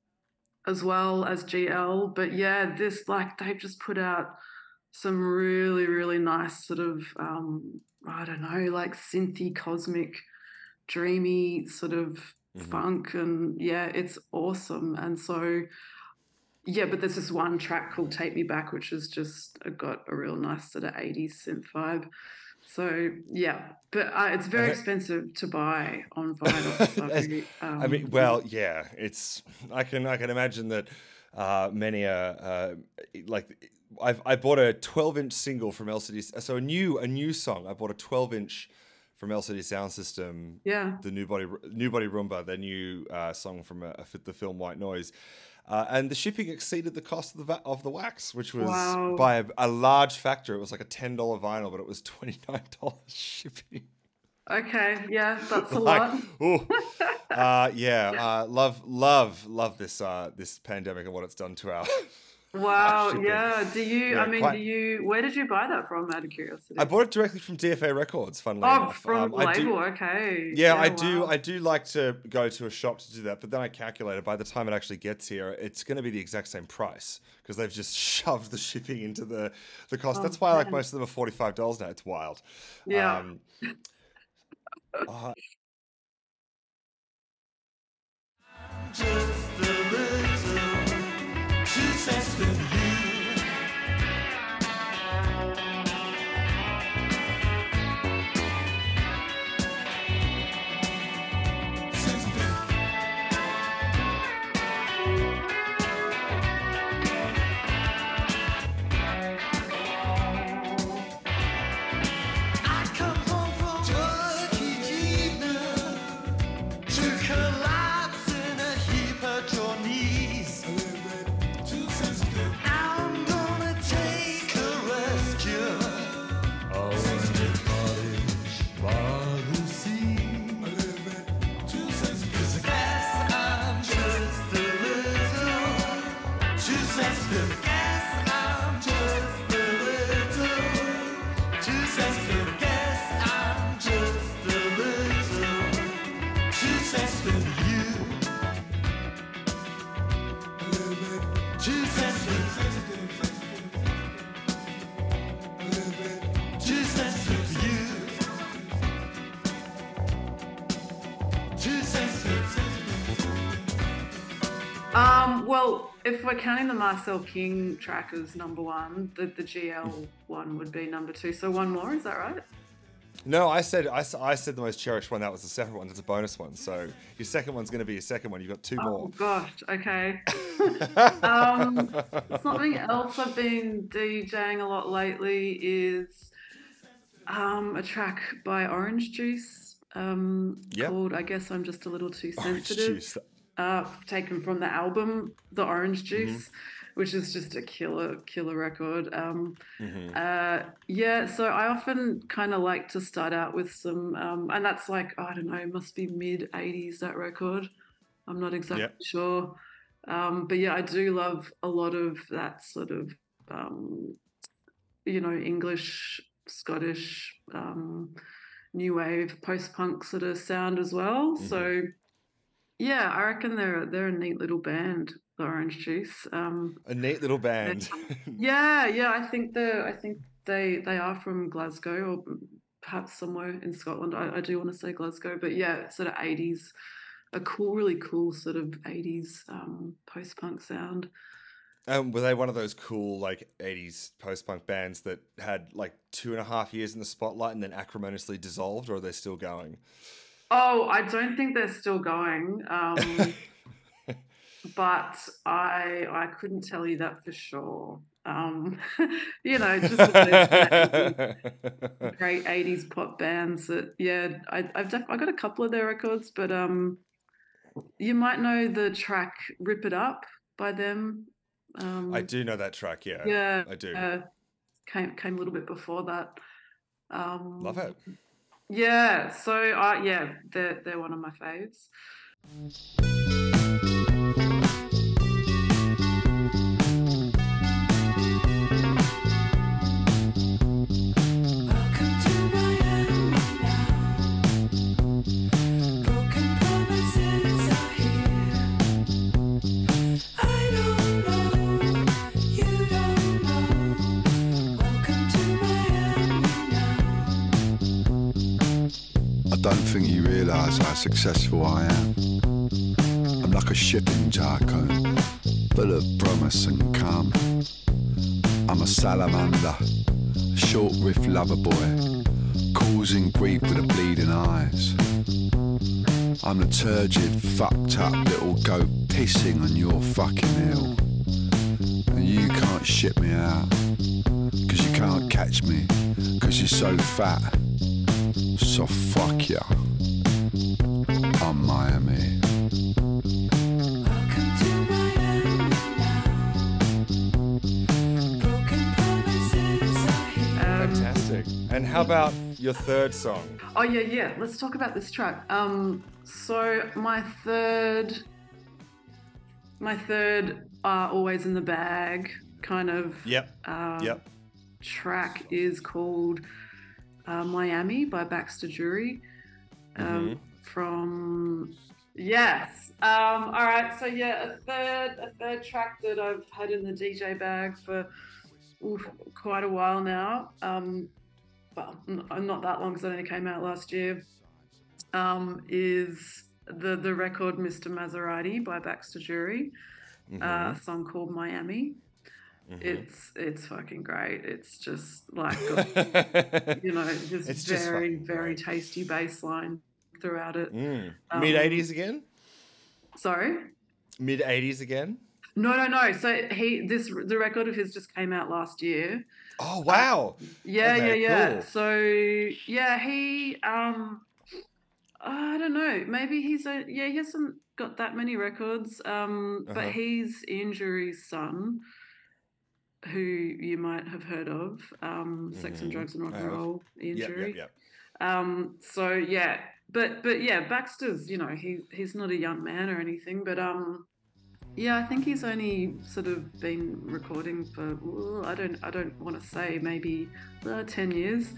[SPEAKER 11] as well as GL. But yeah, this like they've just put out some really really nice sort of um, I don't know like synthy cosmic dreamy sort of
[SPEAKER 2] Mhm.
[SPEAKER 11] funk and yeah it's awesome and so yeah but there's this one track called take me back which has just got a real nice sort of 80s synth vibe so yeah but uh, it's very expensive to buy on vinyl so,
[SPEAKER 2] As- I mean,
[SPEAKER 11] um,
[SPEAKER 2] well, yeah, it's. I can I can imagine that uh, many uh, uh like I've I bought a 12 inch single from LCD. So a new a new song. I bought a 12 inch from LCD Soundsystem.
[SPEAKER 11] Yeah.
[SPEAKER 2] The new body new body Rhumba, their new uh, song from uh, the film White Noise. Uh, and the shipping exceeded the cost of the va- of the wax, which was
[SPEAKER 11] Wow.
[SPEAKER 2] by a, a large factor. It was like a ten dollar vinyl, but it was twenty nine dollars shipping.
[SPEAKER 11] Okay, yeah, that's a
[SPEAKER 2] Like,
[SPEAKER 11] lot.
[SPEAKER 2] uh, yeah, uh, love, love, love this uh, this pandemic and what it's done to our.
[SPEAKER 11] Wow, yeah. Do you?
[SPEAKER 2] Yeah,
[SPEAKER 11] I mean,
[SPEAKER 2] quite-
[SPEAKER 11] do you? Where did you buy that from? Out of curiosity.
[SPEAKER 2] I bought it directly from DFA Records. Funnily
[SPEAKER 11] oh,
[SPEAKER 2] enough,
[SPEAKER 11] from
[SPEAKER 2] Um, I do-
[SPEAKER 11] label. okay.
[SPEAKER 2] Yeah, I do. I do like to go to a shop to do that, but then I calculated by the time it actually gets here, it's going to be the exact same price because they've just shoved the shipping into the the cost.
[SPEAKER 11] Oh,
[SPEAKER 2] That's why like most of them are forty five dollars now. It's wild.
[SPEAKER 11] Yeah.
[SPEAKER 2] Um, uh,
[SPEAKER 12] Just a little too sensitive. You.
[SPEAKER 11] Well, if we're counting the Marcel King track as number one, the, the GL one would be number two. So one more, is that right?
[SPEAKER 2] no, I said I, I said the most cherished one. That was the second one. That's a bonus one. So your second one's going to be your second one. You've got two
[SPEAKER 11] Oh
[SPEAKER 2] more.
[SPEAKER 11] Oh gosh, okay. um, something else I've been DJing a lot lately is um, a track by Orange Juice um,
[SPEAKER 2] Yep.
[SPEAKER 11] called "I Guess I'm Just a Little Too
[SPEAKER 2] Orange
[SPEAKER 11] Sensitive."
[SPEAKER 2] Juice.
[SPEAKER 11] Uh, taken from the album The Orange
[SPEAKER 2] Mm-hmm.
[SPEAKER 11] Juice, which is just a killer, killer record. Um,
[SPEAKER 2] Mhm.
[SPEAKER 11] uh, yeah, so I often kind of like to start out with some, um, and that's like, I don't know, must be mid 80s, that record. I'm not exactly
[SPEAKER 2] Yep.
[SPEAKER 11] sure. Um, but yeah, I do love a lot of that sort of, um, you know, English, Scottish, um, new wave, post punk sort of sound as well. So yeah, I reckon they're they're a neat little band, the Orange Juice. Um,
[SPEAKER 2] A neat little band.
[SPEAKER 11] yeah, yeah, I think they I think they they are from Glasgow or perhaps somewhere in Scotland. I, I do want to say Glasgow, but yeah, sort of eighties, a cool, really cool sort of eighties um, post punk sound.
[SPEAKER 2] Um, were they one of those cool like '80s post-punk bands that had like two and a half years in the spotlight and then acrimoniously dissolved, or are they still going?
[SPEAKER 11] Oh, I don't think they're still going. Um, but I I couldn't tell you that for sure. Um, you know, just one of those great '80s pop bands that yeah, I, I've def- I got a couple of their records, but um, you might know the track "Rip It Up" by them. Um,
[SPEAKER 2] I do know that track. Yeah,
[SPEAKER 11] yeah,
[SPEAKER 2] I do.
[SPEAKER 11] Uh, came came a little bit before that. Um,
[SPEAKER 2] Love it.
[SPEAKER 11] Yeah, so uh, yeah, they're they're one of my faves.
[SPEAKER 13] Don't think you realise how successful I am. I'm like a shipping tycoon, full of promise and calm. I'm a salamander, short riff lover boy, causing grief with the bleeding eyes. I'm the turgid, fucked up little goat pissing on your fucking hill. And you can't ship me out, cause you can't catch me, cause you're so fat. So fuck yeah. I'm Miami.
[SPEAKER 12] Fantastic.
[SPEAKER 2] And how about your third song?
[SPEAKER 11] Oh yeah, yeah. Let's talk about this track. Um, so my third, my third, uh, always in the bag kind of.
[SPEAKER 2] Yep.
[SPEAKER 11] Uh,
[SPEAKER 2] yep.
[SPEAKER 11] Track is called uh, Miami by Baxter Dury. Um,
[SPEAKER 2] Mhm.
[SPEAKER 11] From yes. Um, all right. So yeah, a third, a third track that I've had in the DJ bag for oof, quite a while now. Um, well, not that long because it only came out last year. Um, is the the record Mr. Maserati by Baxter Dury, uh,
[SPEAKER 2] Mhm.
[SPEAKER 11] a song called Miami.
[SPEAKER 2] Mhm.
[SPEAKER 11] It's it's fucking great. It's just like got, you know just
[SPEAKER 2] It's just
[SPEAKER 11] very
[SPEAKER 2] fucking
[SPEAKER 11] very tasty bass line throughout it.
[SPEAKER 2] Mm.
[SPEAKER 11] Um,
[SPEAKER 2] Mid 80s again?
[SPEAKER 11] Sorry.
[SPEAKER 2] Mid 80s again?
[SPEAKER 11] No, no, no. So he this the record of his just came out last year.
[SPEAKER 2] Oh, wow.
[SPEAKER 11] Yeah,
[SPEAKER 2] Okay,
[SPEAKER 11] yeah, yeah.
[SPEAKER 2] cool.
[SPEAKER 11] So yeah, he um I don't know. Maybe he's a yeah, he hasn't got that many records. Um
[SPEAKER 2] Uh-huh.
[SPEAKER 11] but he's Ian Dury's son, who you might have heard of. Um Sex and
[SPEAKER 2] Mhm.
[SPEAKER 11] Drugs and Rock and. Roll
[SPEAKER 2] Yep,
[SPEAKER 11] Ian Dury.
[SPEAKER 2] yep, yep.
[SPEAKER 11] Um so yeah. But but yeah, Baxter's, you know, he he's not a young man or anything, but um yeah, I think he's only sort of been recording for well, I don't I don't want to say maybe uh, ten years.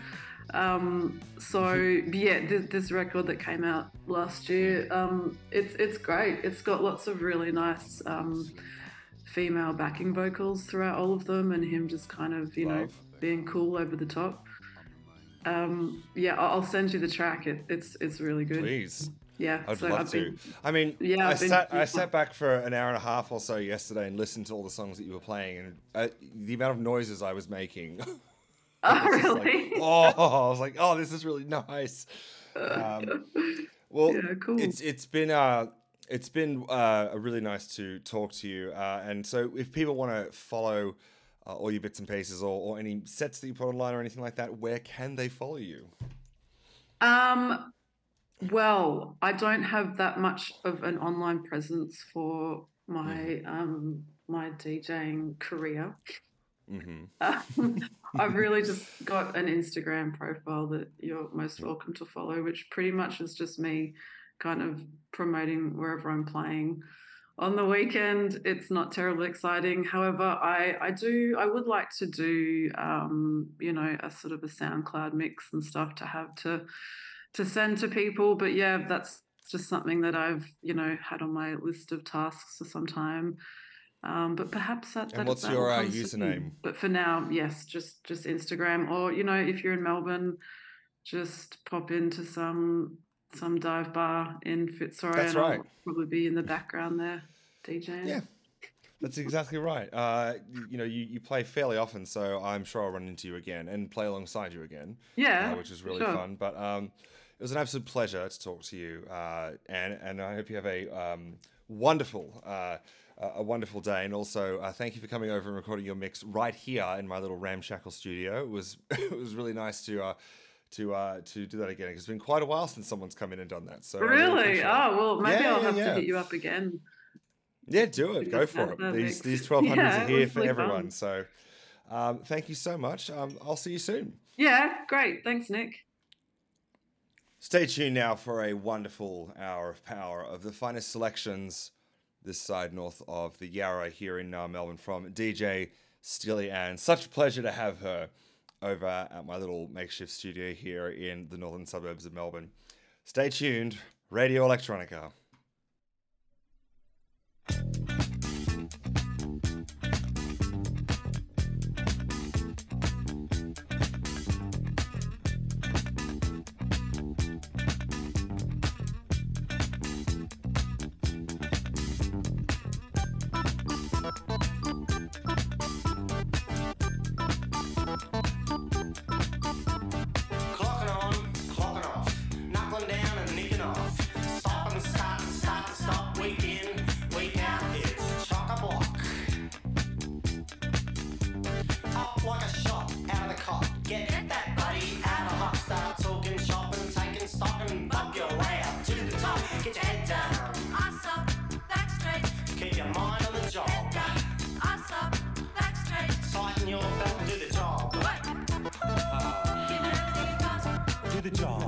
[SPEAKER 11] Um, so yeah, this, this record that came out last year, um, it's it's great. It's got lots of really nice um, female backing vocals throughout all of them, and him just kind of you know being cool over the top. Um, yeah, I'll send you the track. It, it's it's really good.
[SPEAKER 2] Please.
[SPEAKER 11] Yeah,
[SPEAKER 2] I'd
[SPEAKER 11] so
[SPEAKER 2] love
[SPEAKER 11] I've
[SPEAKER 2] to.
[SPEAKER 11] been-
[SPEAKER 2] I mean,
[SPEAKER 11] Yeah,
[SPEAKER 2] I
[SPEAKER 11] I've been-
[SPEAKER 2] sat I sat back for an hour and a half or so yesterday and listened to all the songs that you were playing, and uh, the amount of noises I was making.
[SPEAKER 11] Oh,
[SPEAKER 2] I was like,
[SPEAKER 11] really?
[SPEAKER 2] oh, I was like, oh, this is really nice. Um, well,
[SPEAKER 11] Yeah, cool.
[SPEAKER 2] it's it's been uh it's been uh, really nice to talk to you. Uh, and so, if people want to follow uh, all your bits and pieces or, or any sets that you put online or anything like that, where can they follow you?
[SPEAKER 11] Um, well, I don't have that much of an online presence for my um my DJing career.
[SPEAKER 2] Mm-hmm.
[SPEAKER 11] Um, I've really just got an Instagram profile that you're most welcome to follow, which pretty much is just me kind of promoting wherever I'm playing. On the weekend, it's not terribly exciting. However, I, I do I would like to do um, you know a sort of a SoundCloud mix and stuff to have to to send to people. But yeah, that's just something that I've you know had on my list of tasks for some time. Um, but perhaps that.
[SPEAKER 2] And
[SPEAKER 11] that-
[SPEAKER 2] what's
[SPEAKER 11] that
[SPEAKER 2] your, uh, username?
[SPEAKER 11] But for now, yes, just just Instagram, or you know, if you're in Melbourne, just pop into some some dive bar in Fitzroy,
[SPEAKER 2] That's
[SPEAKER 11] and
[SPEAKER 2] right.
[SPEAKER 11] I'll probably be in the background there, DJing.
[SPEAKER 2] Yeah. That's exactly right. Uh, you, you know, you, you play fairly often, so I'm sure I'll run into you again and play alongside you again.
[SPEAKER 11] Yeah,
[SPEAKER 2] uh, which is really
[SPEAKER 11] sure.
[SPEAKER 2] fun. But um, it was an absolute pleasure to talk to you, uh, and and I hope you have a um, wonderful. Uh, a a wonderful day, and also uh, thank you for coming over and recording your mix right here in my little ramshackle studio. It was it was really nice to uh, to uh, to do that again. It's been quite a while since someone's come in and done that. So
[SPEAKER 11] really?
[SPEAKER 2] it.
[SPEAKER 11] Oh well, maybe
[SPEAKER 2] Yeah,
[SPEAKER 11] I'll have
[SPEAKER 2] yeah.
[SPEAKER 11] to hit you up again.
[SPEAKER 2] Yeah, do it. Go for it. These these twelve hundreds are here for
[SPEAKER 11] really
[SPEAKER 2] everyone.
[SPEAKER 11] fun.
[SPEAKER 2] So um, thank you so much. Um, I'll see you soon.
[SPEAKER 11] Yeah, great. Thanks, Nick.
[SPEAKER 2] Stay tuned now for a wonderful hour of power of the finest selections this side north of the Yarra here in uh, Melbourne from DJ Steely Ann. Such a pleasure to have her over at my little makeshift studio here in the northern suburbs of Melbourne. Stay tuned. Radio Electronica.
[SPEAKER 14] The job.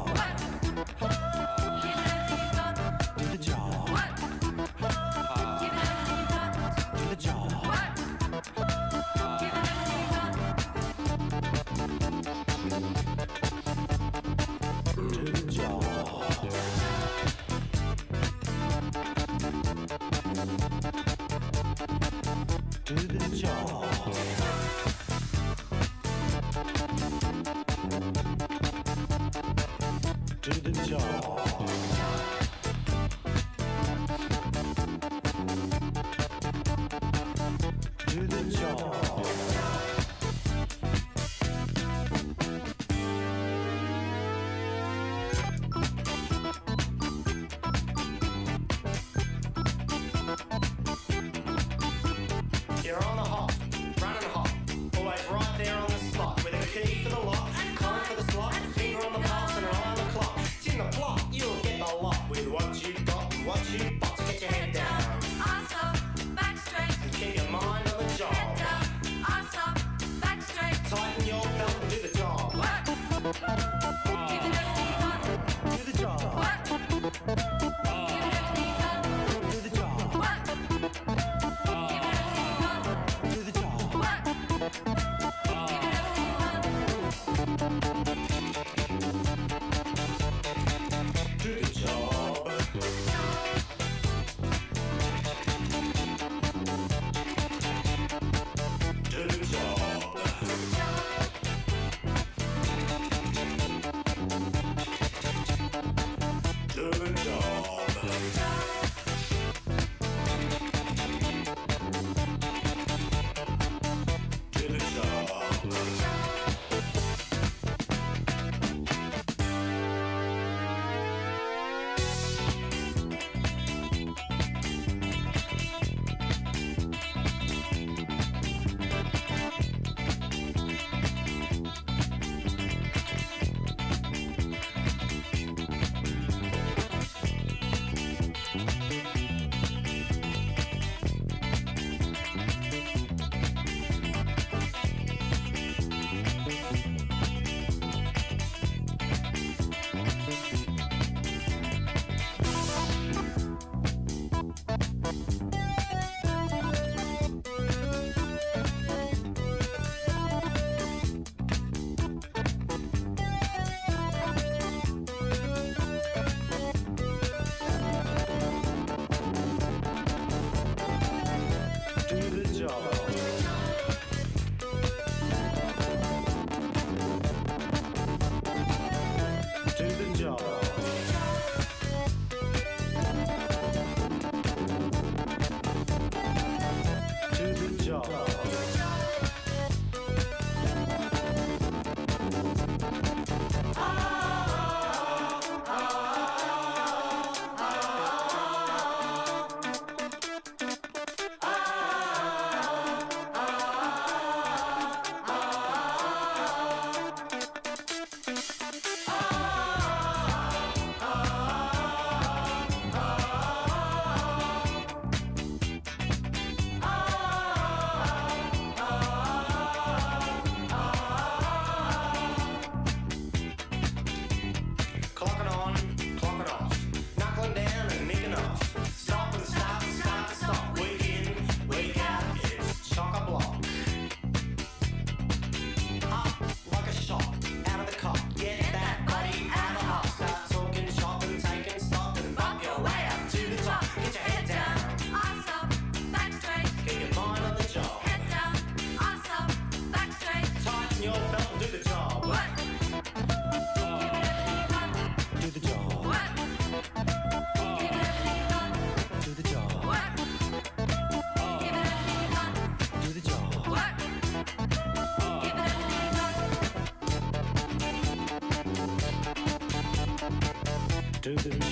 [SPEAKER 2] David.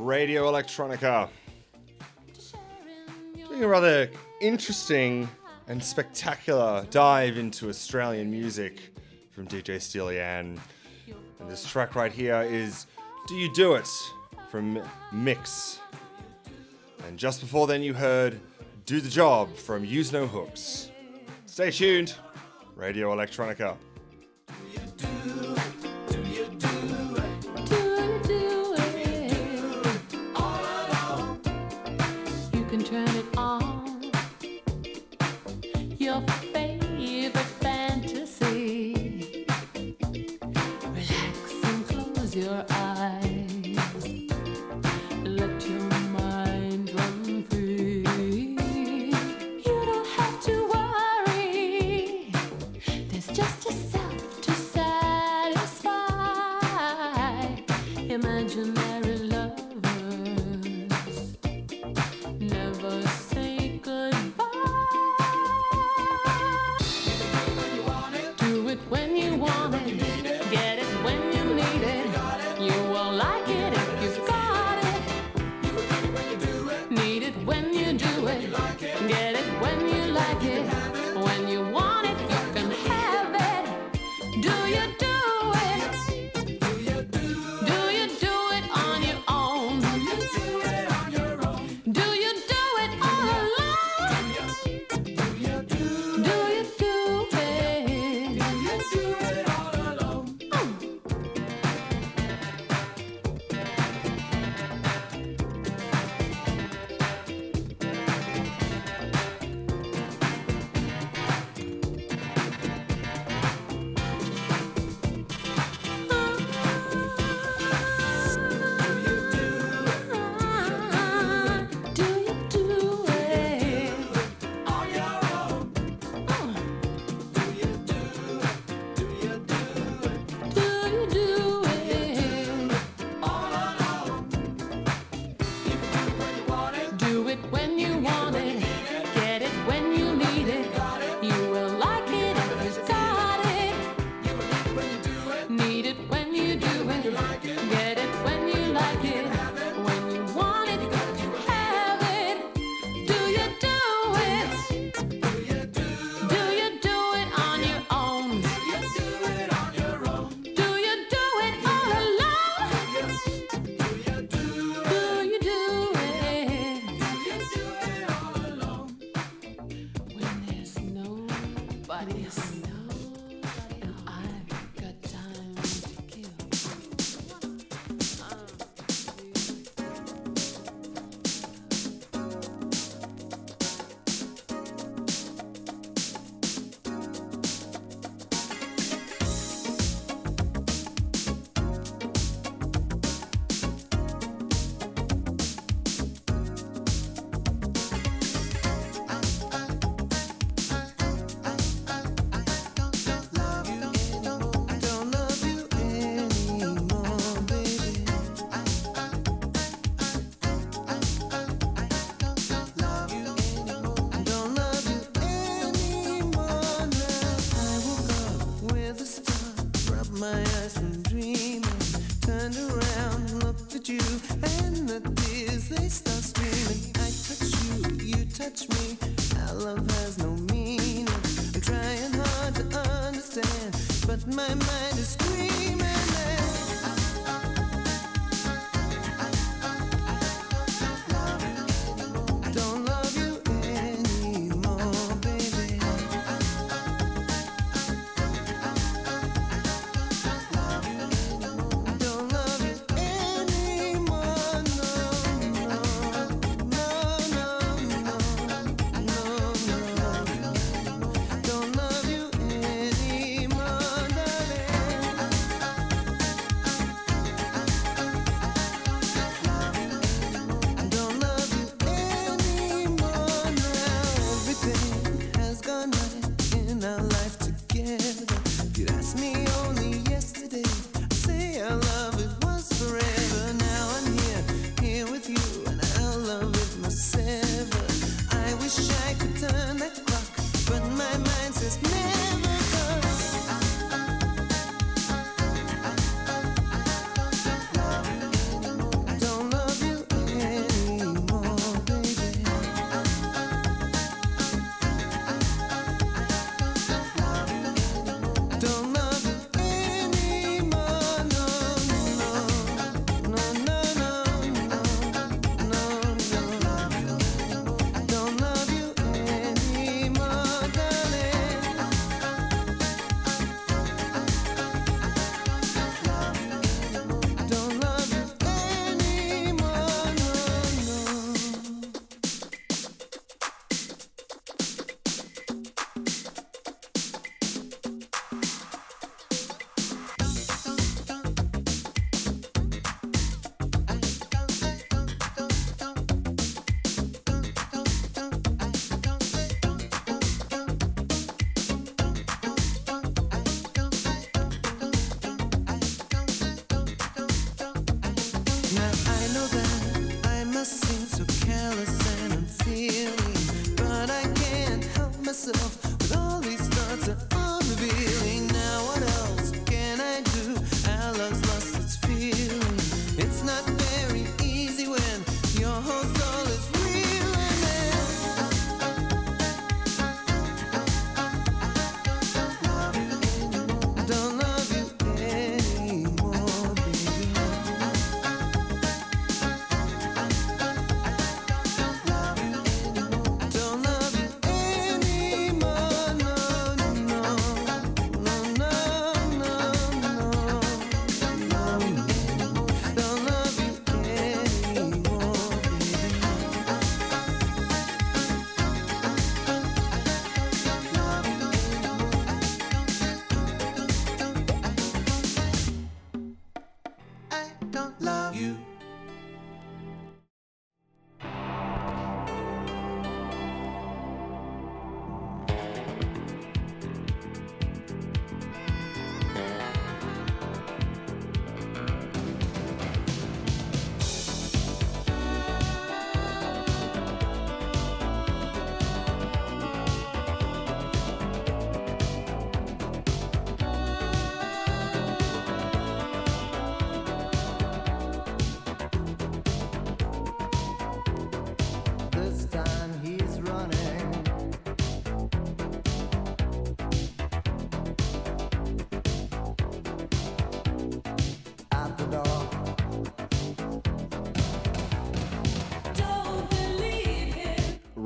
[SPEAKER 15] Radio Electronica. Doing a rather interesting and spectacular dive into Australian music from DJ Steely Ann. And this track right here is Do You Do It? from Mix. And just before then, you heard Do the Job from Use No Hooks. Stay tuned, Radio Electronica.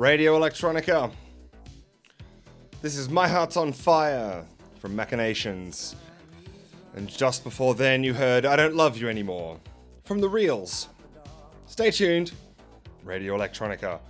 [SPEAKER 2] Radio Electronica. This is My Heart's on Fire from Machinations. And just before then, you heard I Don't Love You Anymore from The Reels. Stay tuned, Radio Electronica.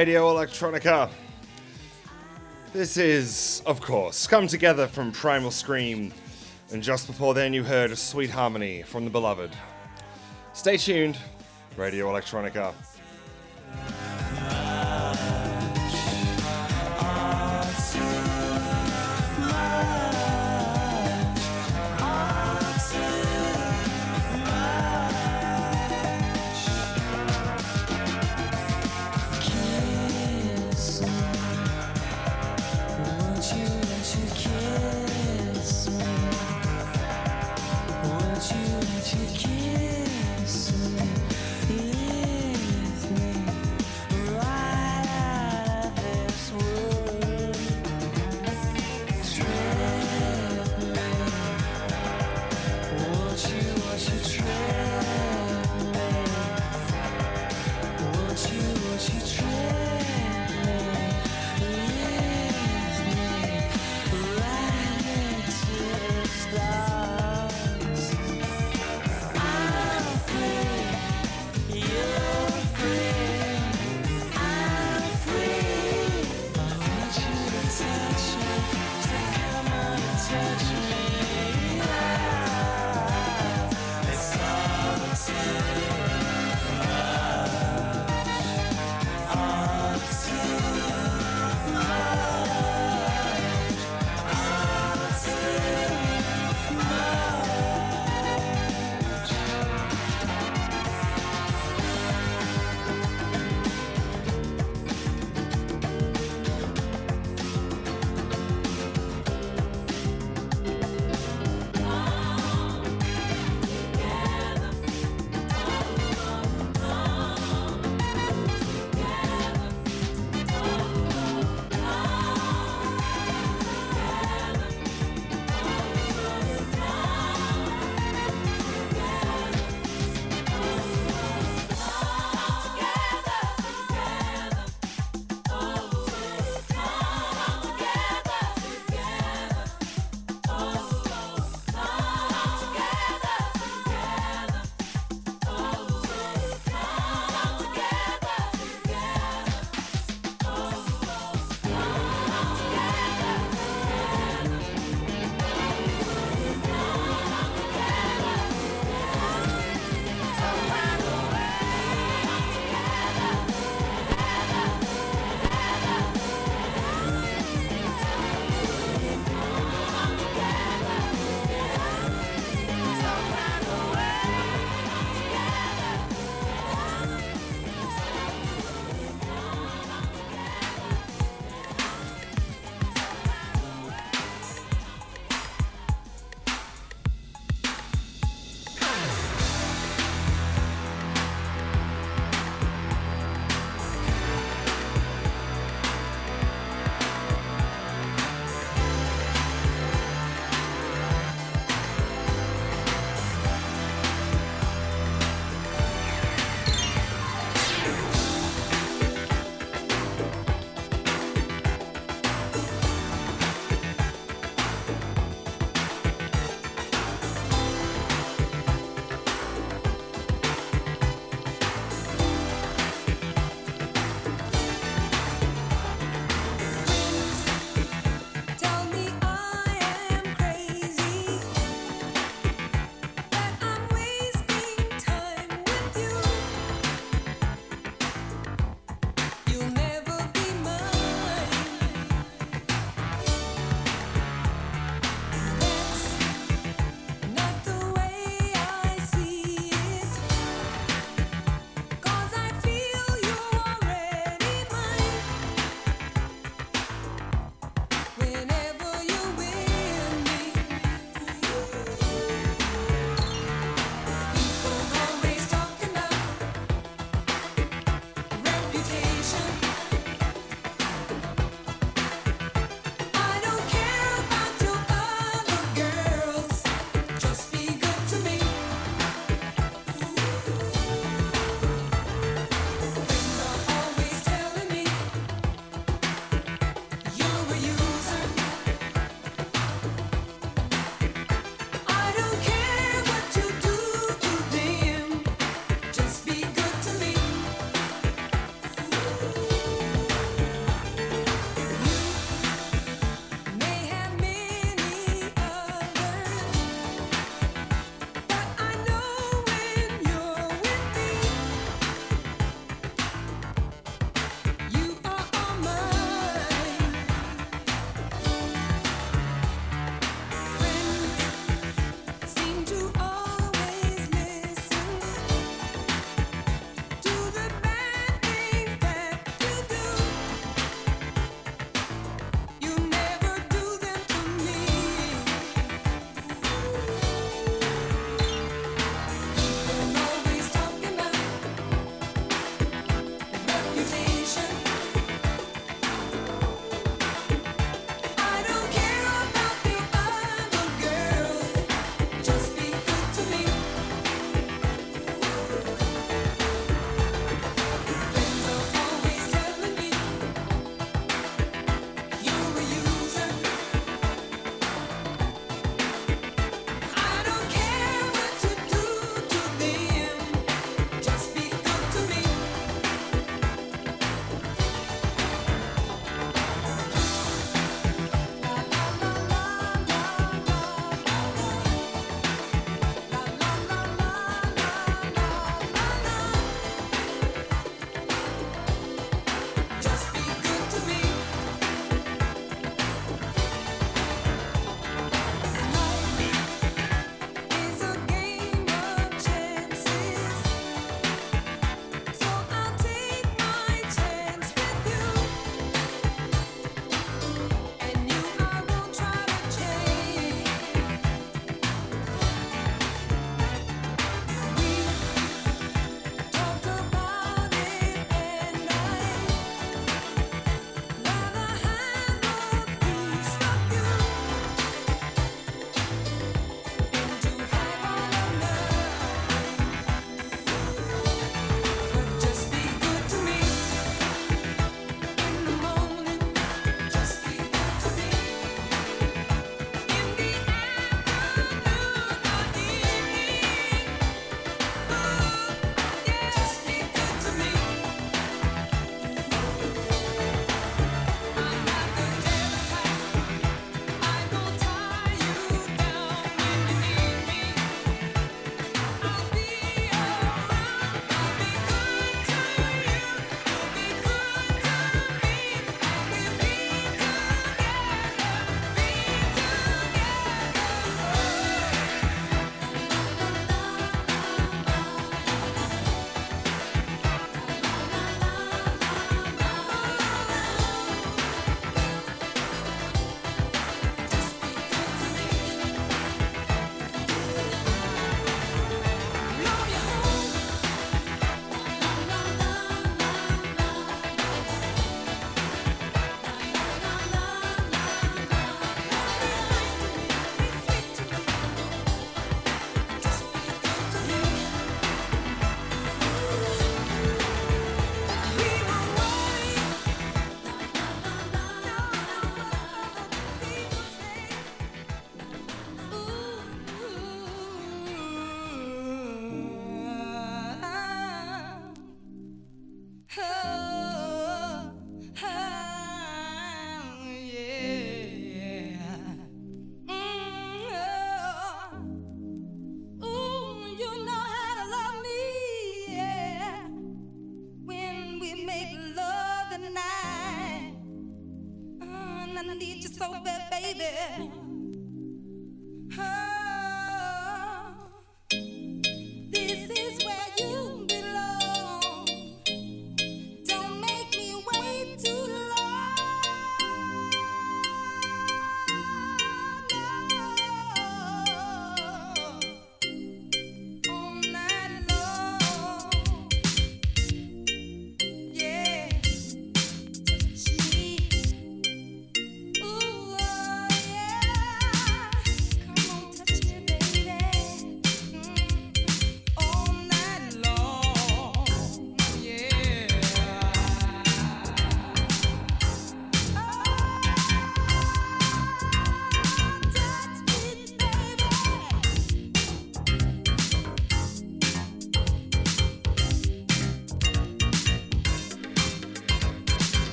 [SPEAKER 2] Radio Electronica. This is, of course, Come Together from Primal Scream, and just before then you heard a Sweet Harmony from The Beloved. Stay tuned, Radio Electronica.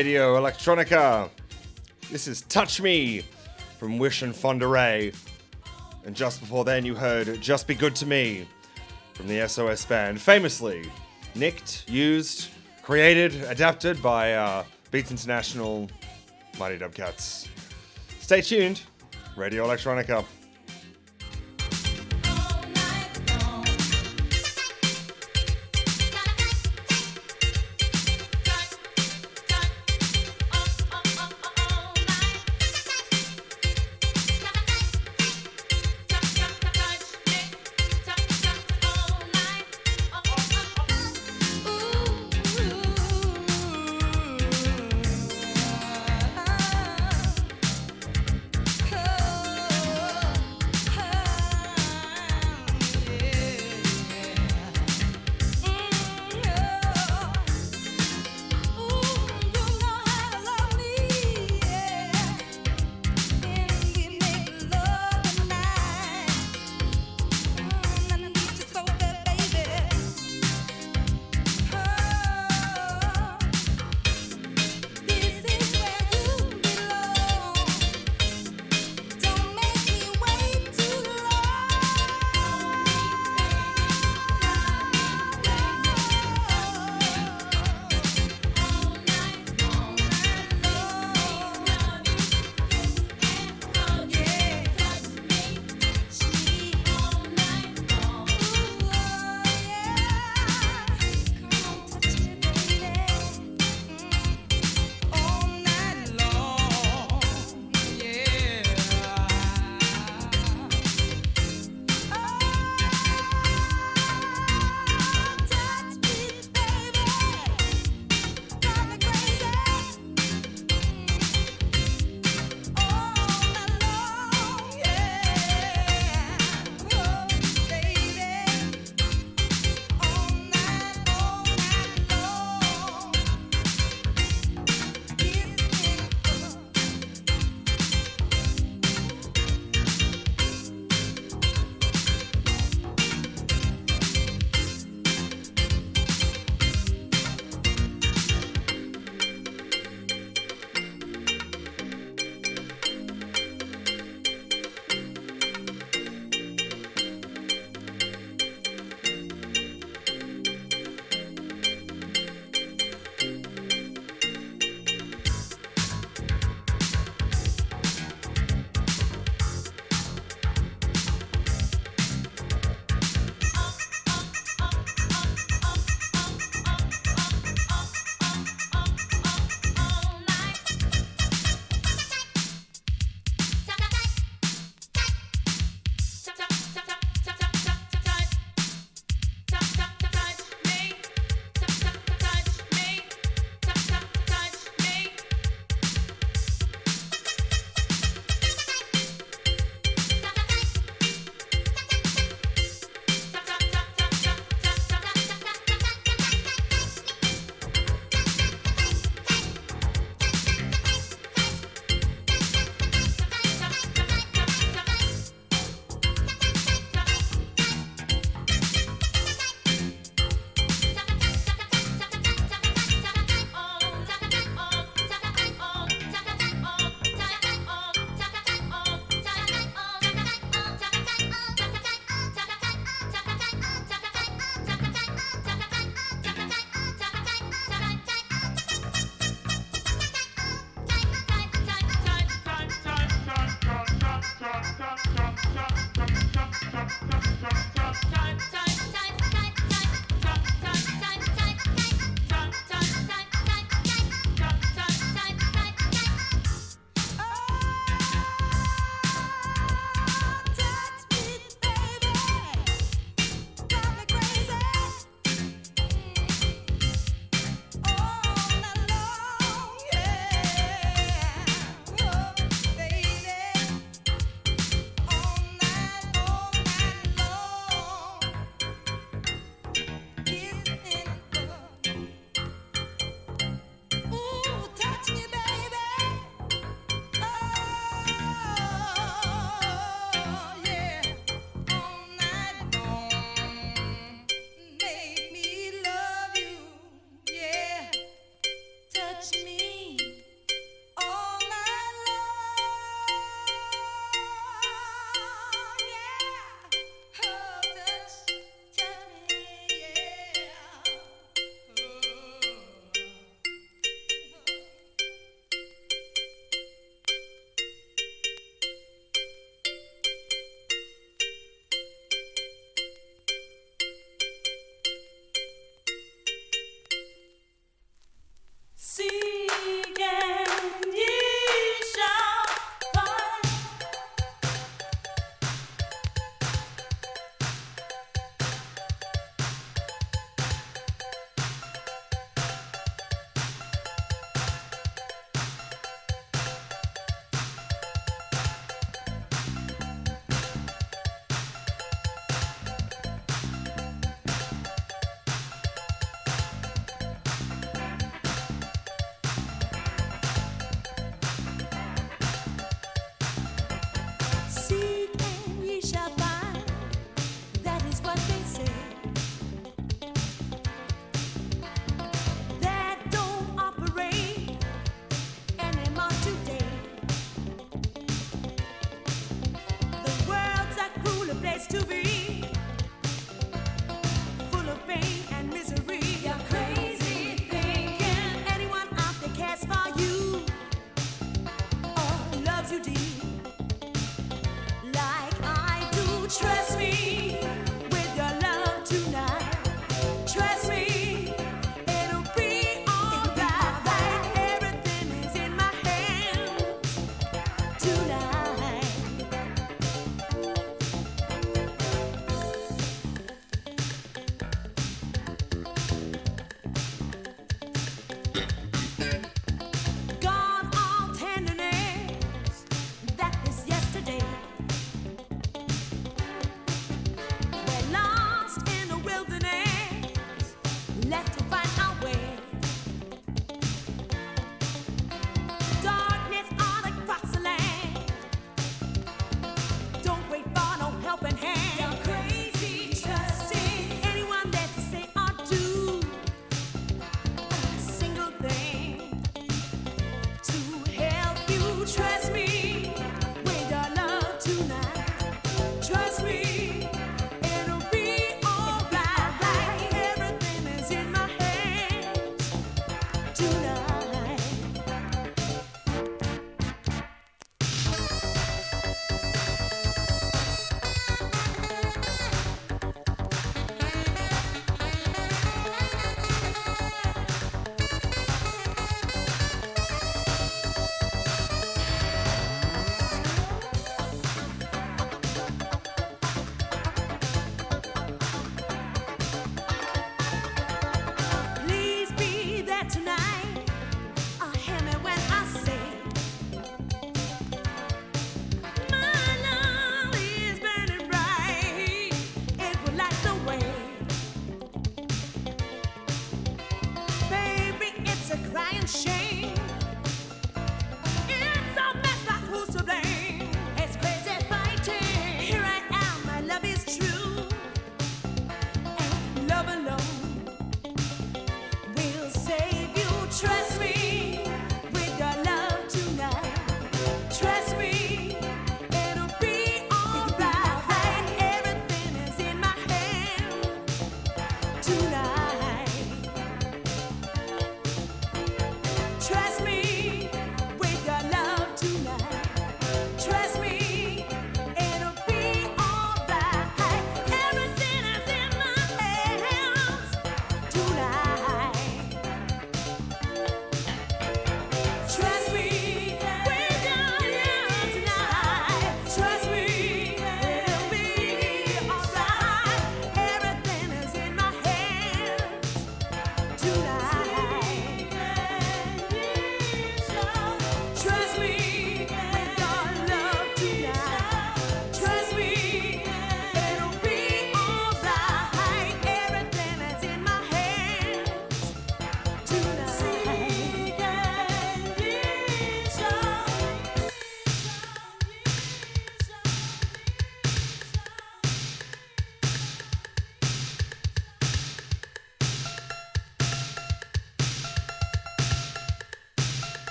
[SPEAKER 2] Radio Electronica. This is Touch Me from Wish and Fonda Rae. And just before then, you heard Just Be Good to Me from the SOS band, famously nicked, used, created, adapted by uh, Beats International Mighty Dub Katz. Stay tuned, Radio Electronica.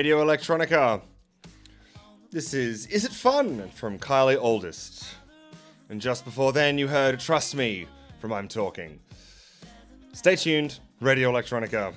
[SPEAKER 16] Radio Electronica. This is Is It Fun from Kylie Auldist. And just before then, you heard Trust Me from I'm Talking. Stay tuned, Radio Electronica.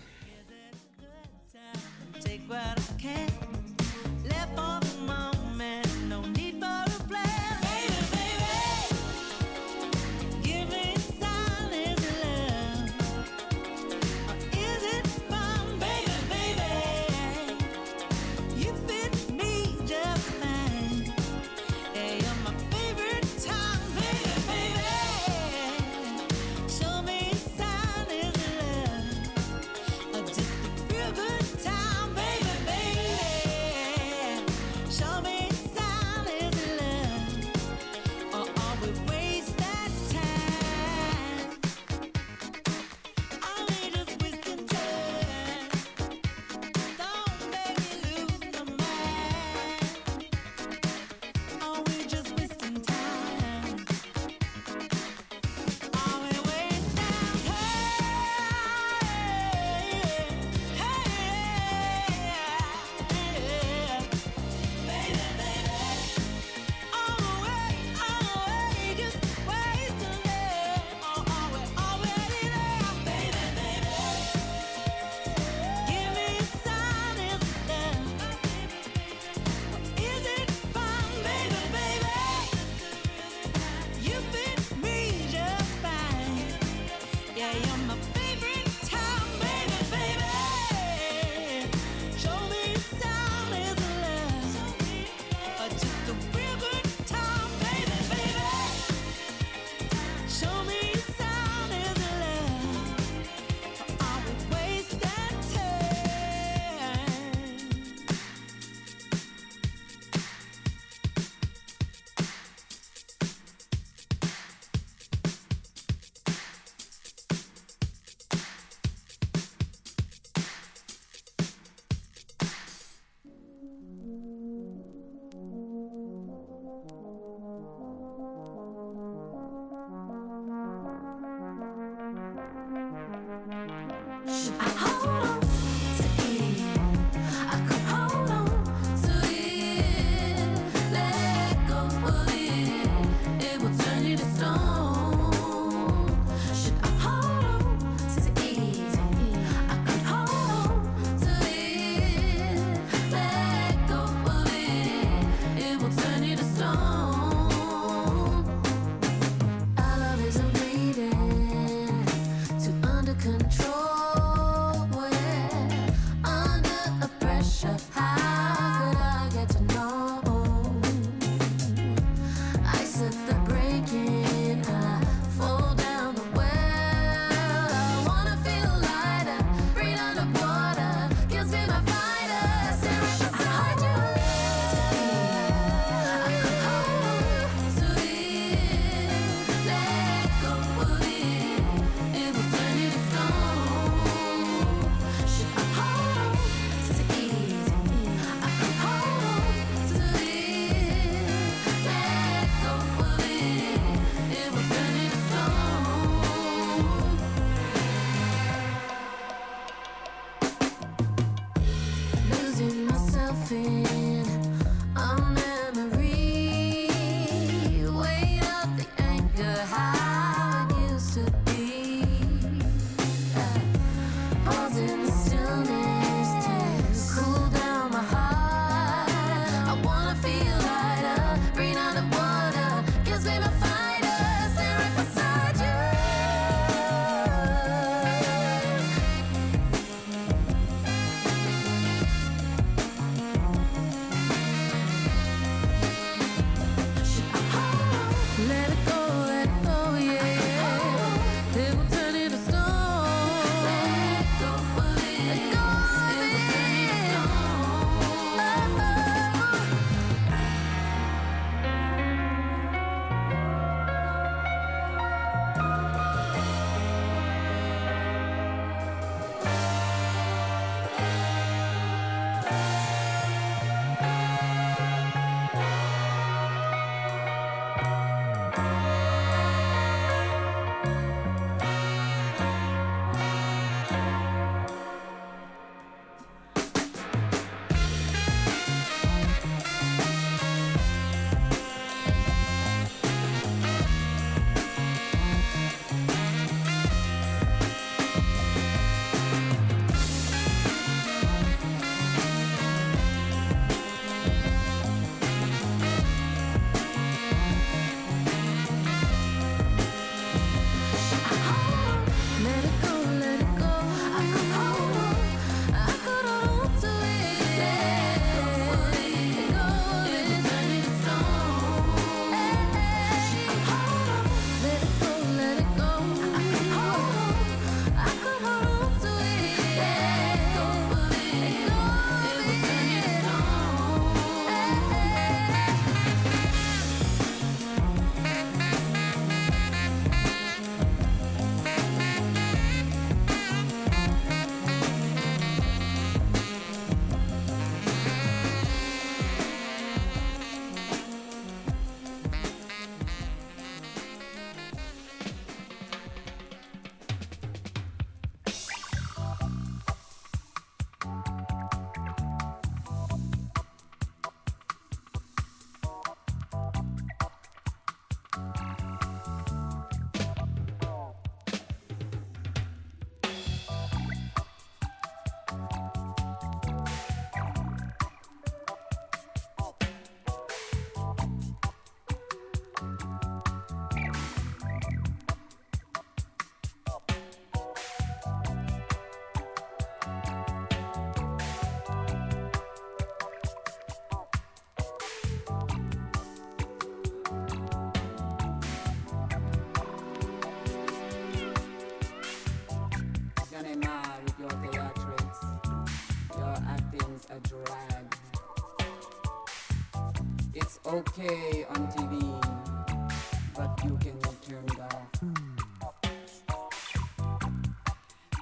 [SPEAKER 17] Okay on TV, but you can turn it off.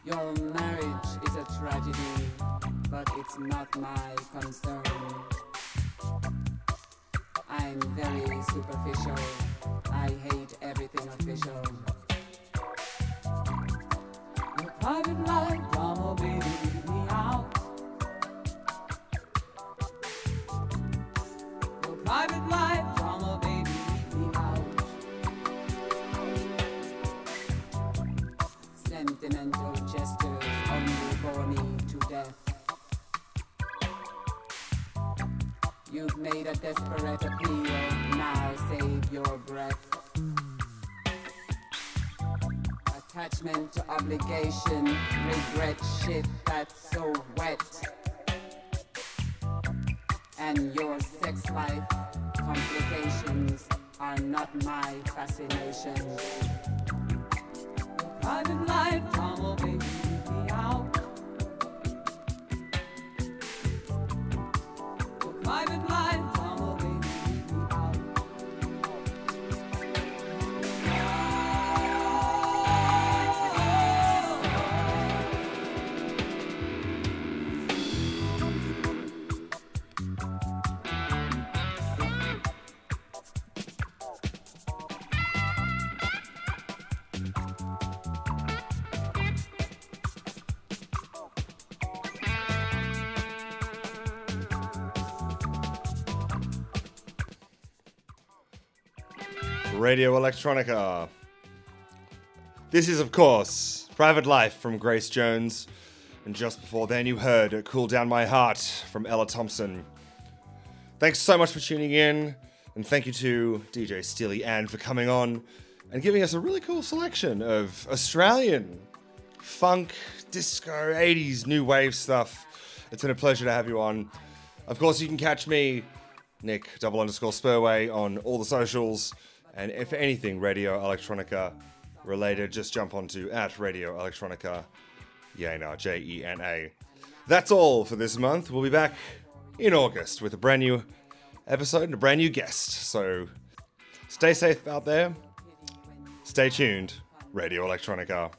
[SPEAKER 17] Your marriage is a tragedy, but it's not my concern. I'm very superficial. I hate everything official.
[SPEAKER 2] Radio Electronica. This is, of course, Private Life from Grace Jones. And just before then, you heard Cool Down My Heart from Ella Thompson. Thanks so much for tuning in. And thank you to DJ Steely Ann for coming on and giving us a really cool selection of Australian funk, disco, 80s, new wave stuff. It's been a pleasure to have you on. Of course, you can catch me, Nick double underscore Spurway, on all the socials. And if anything Radio Electronica related, just jump onto at Radio Electronica, Jena, J E N A. That's all for this month. We'll be back in August with a brand new episode and a brand new guest. So stay safe out there. Stay tuned. Radio Electronica.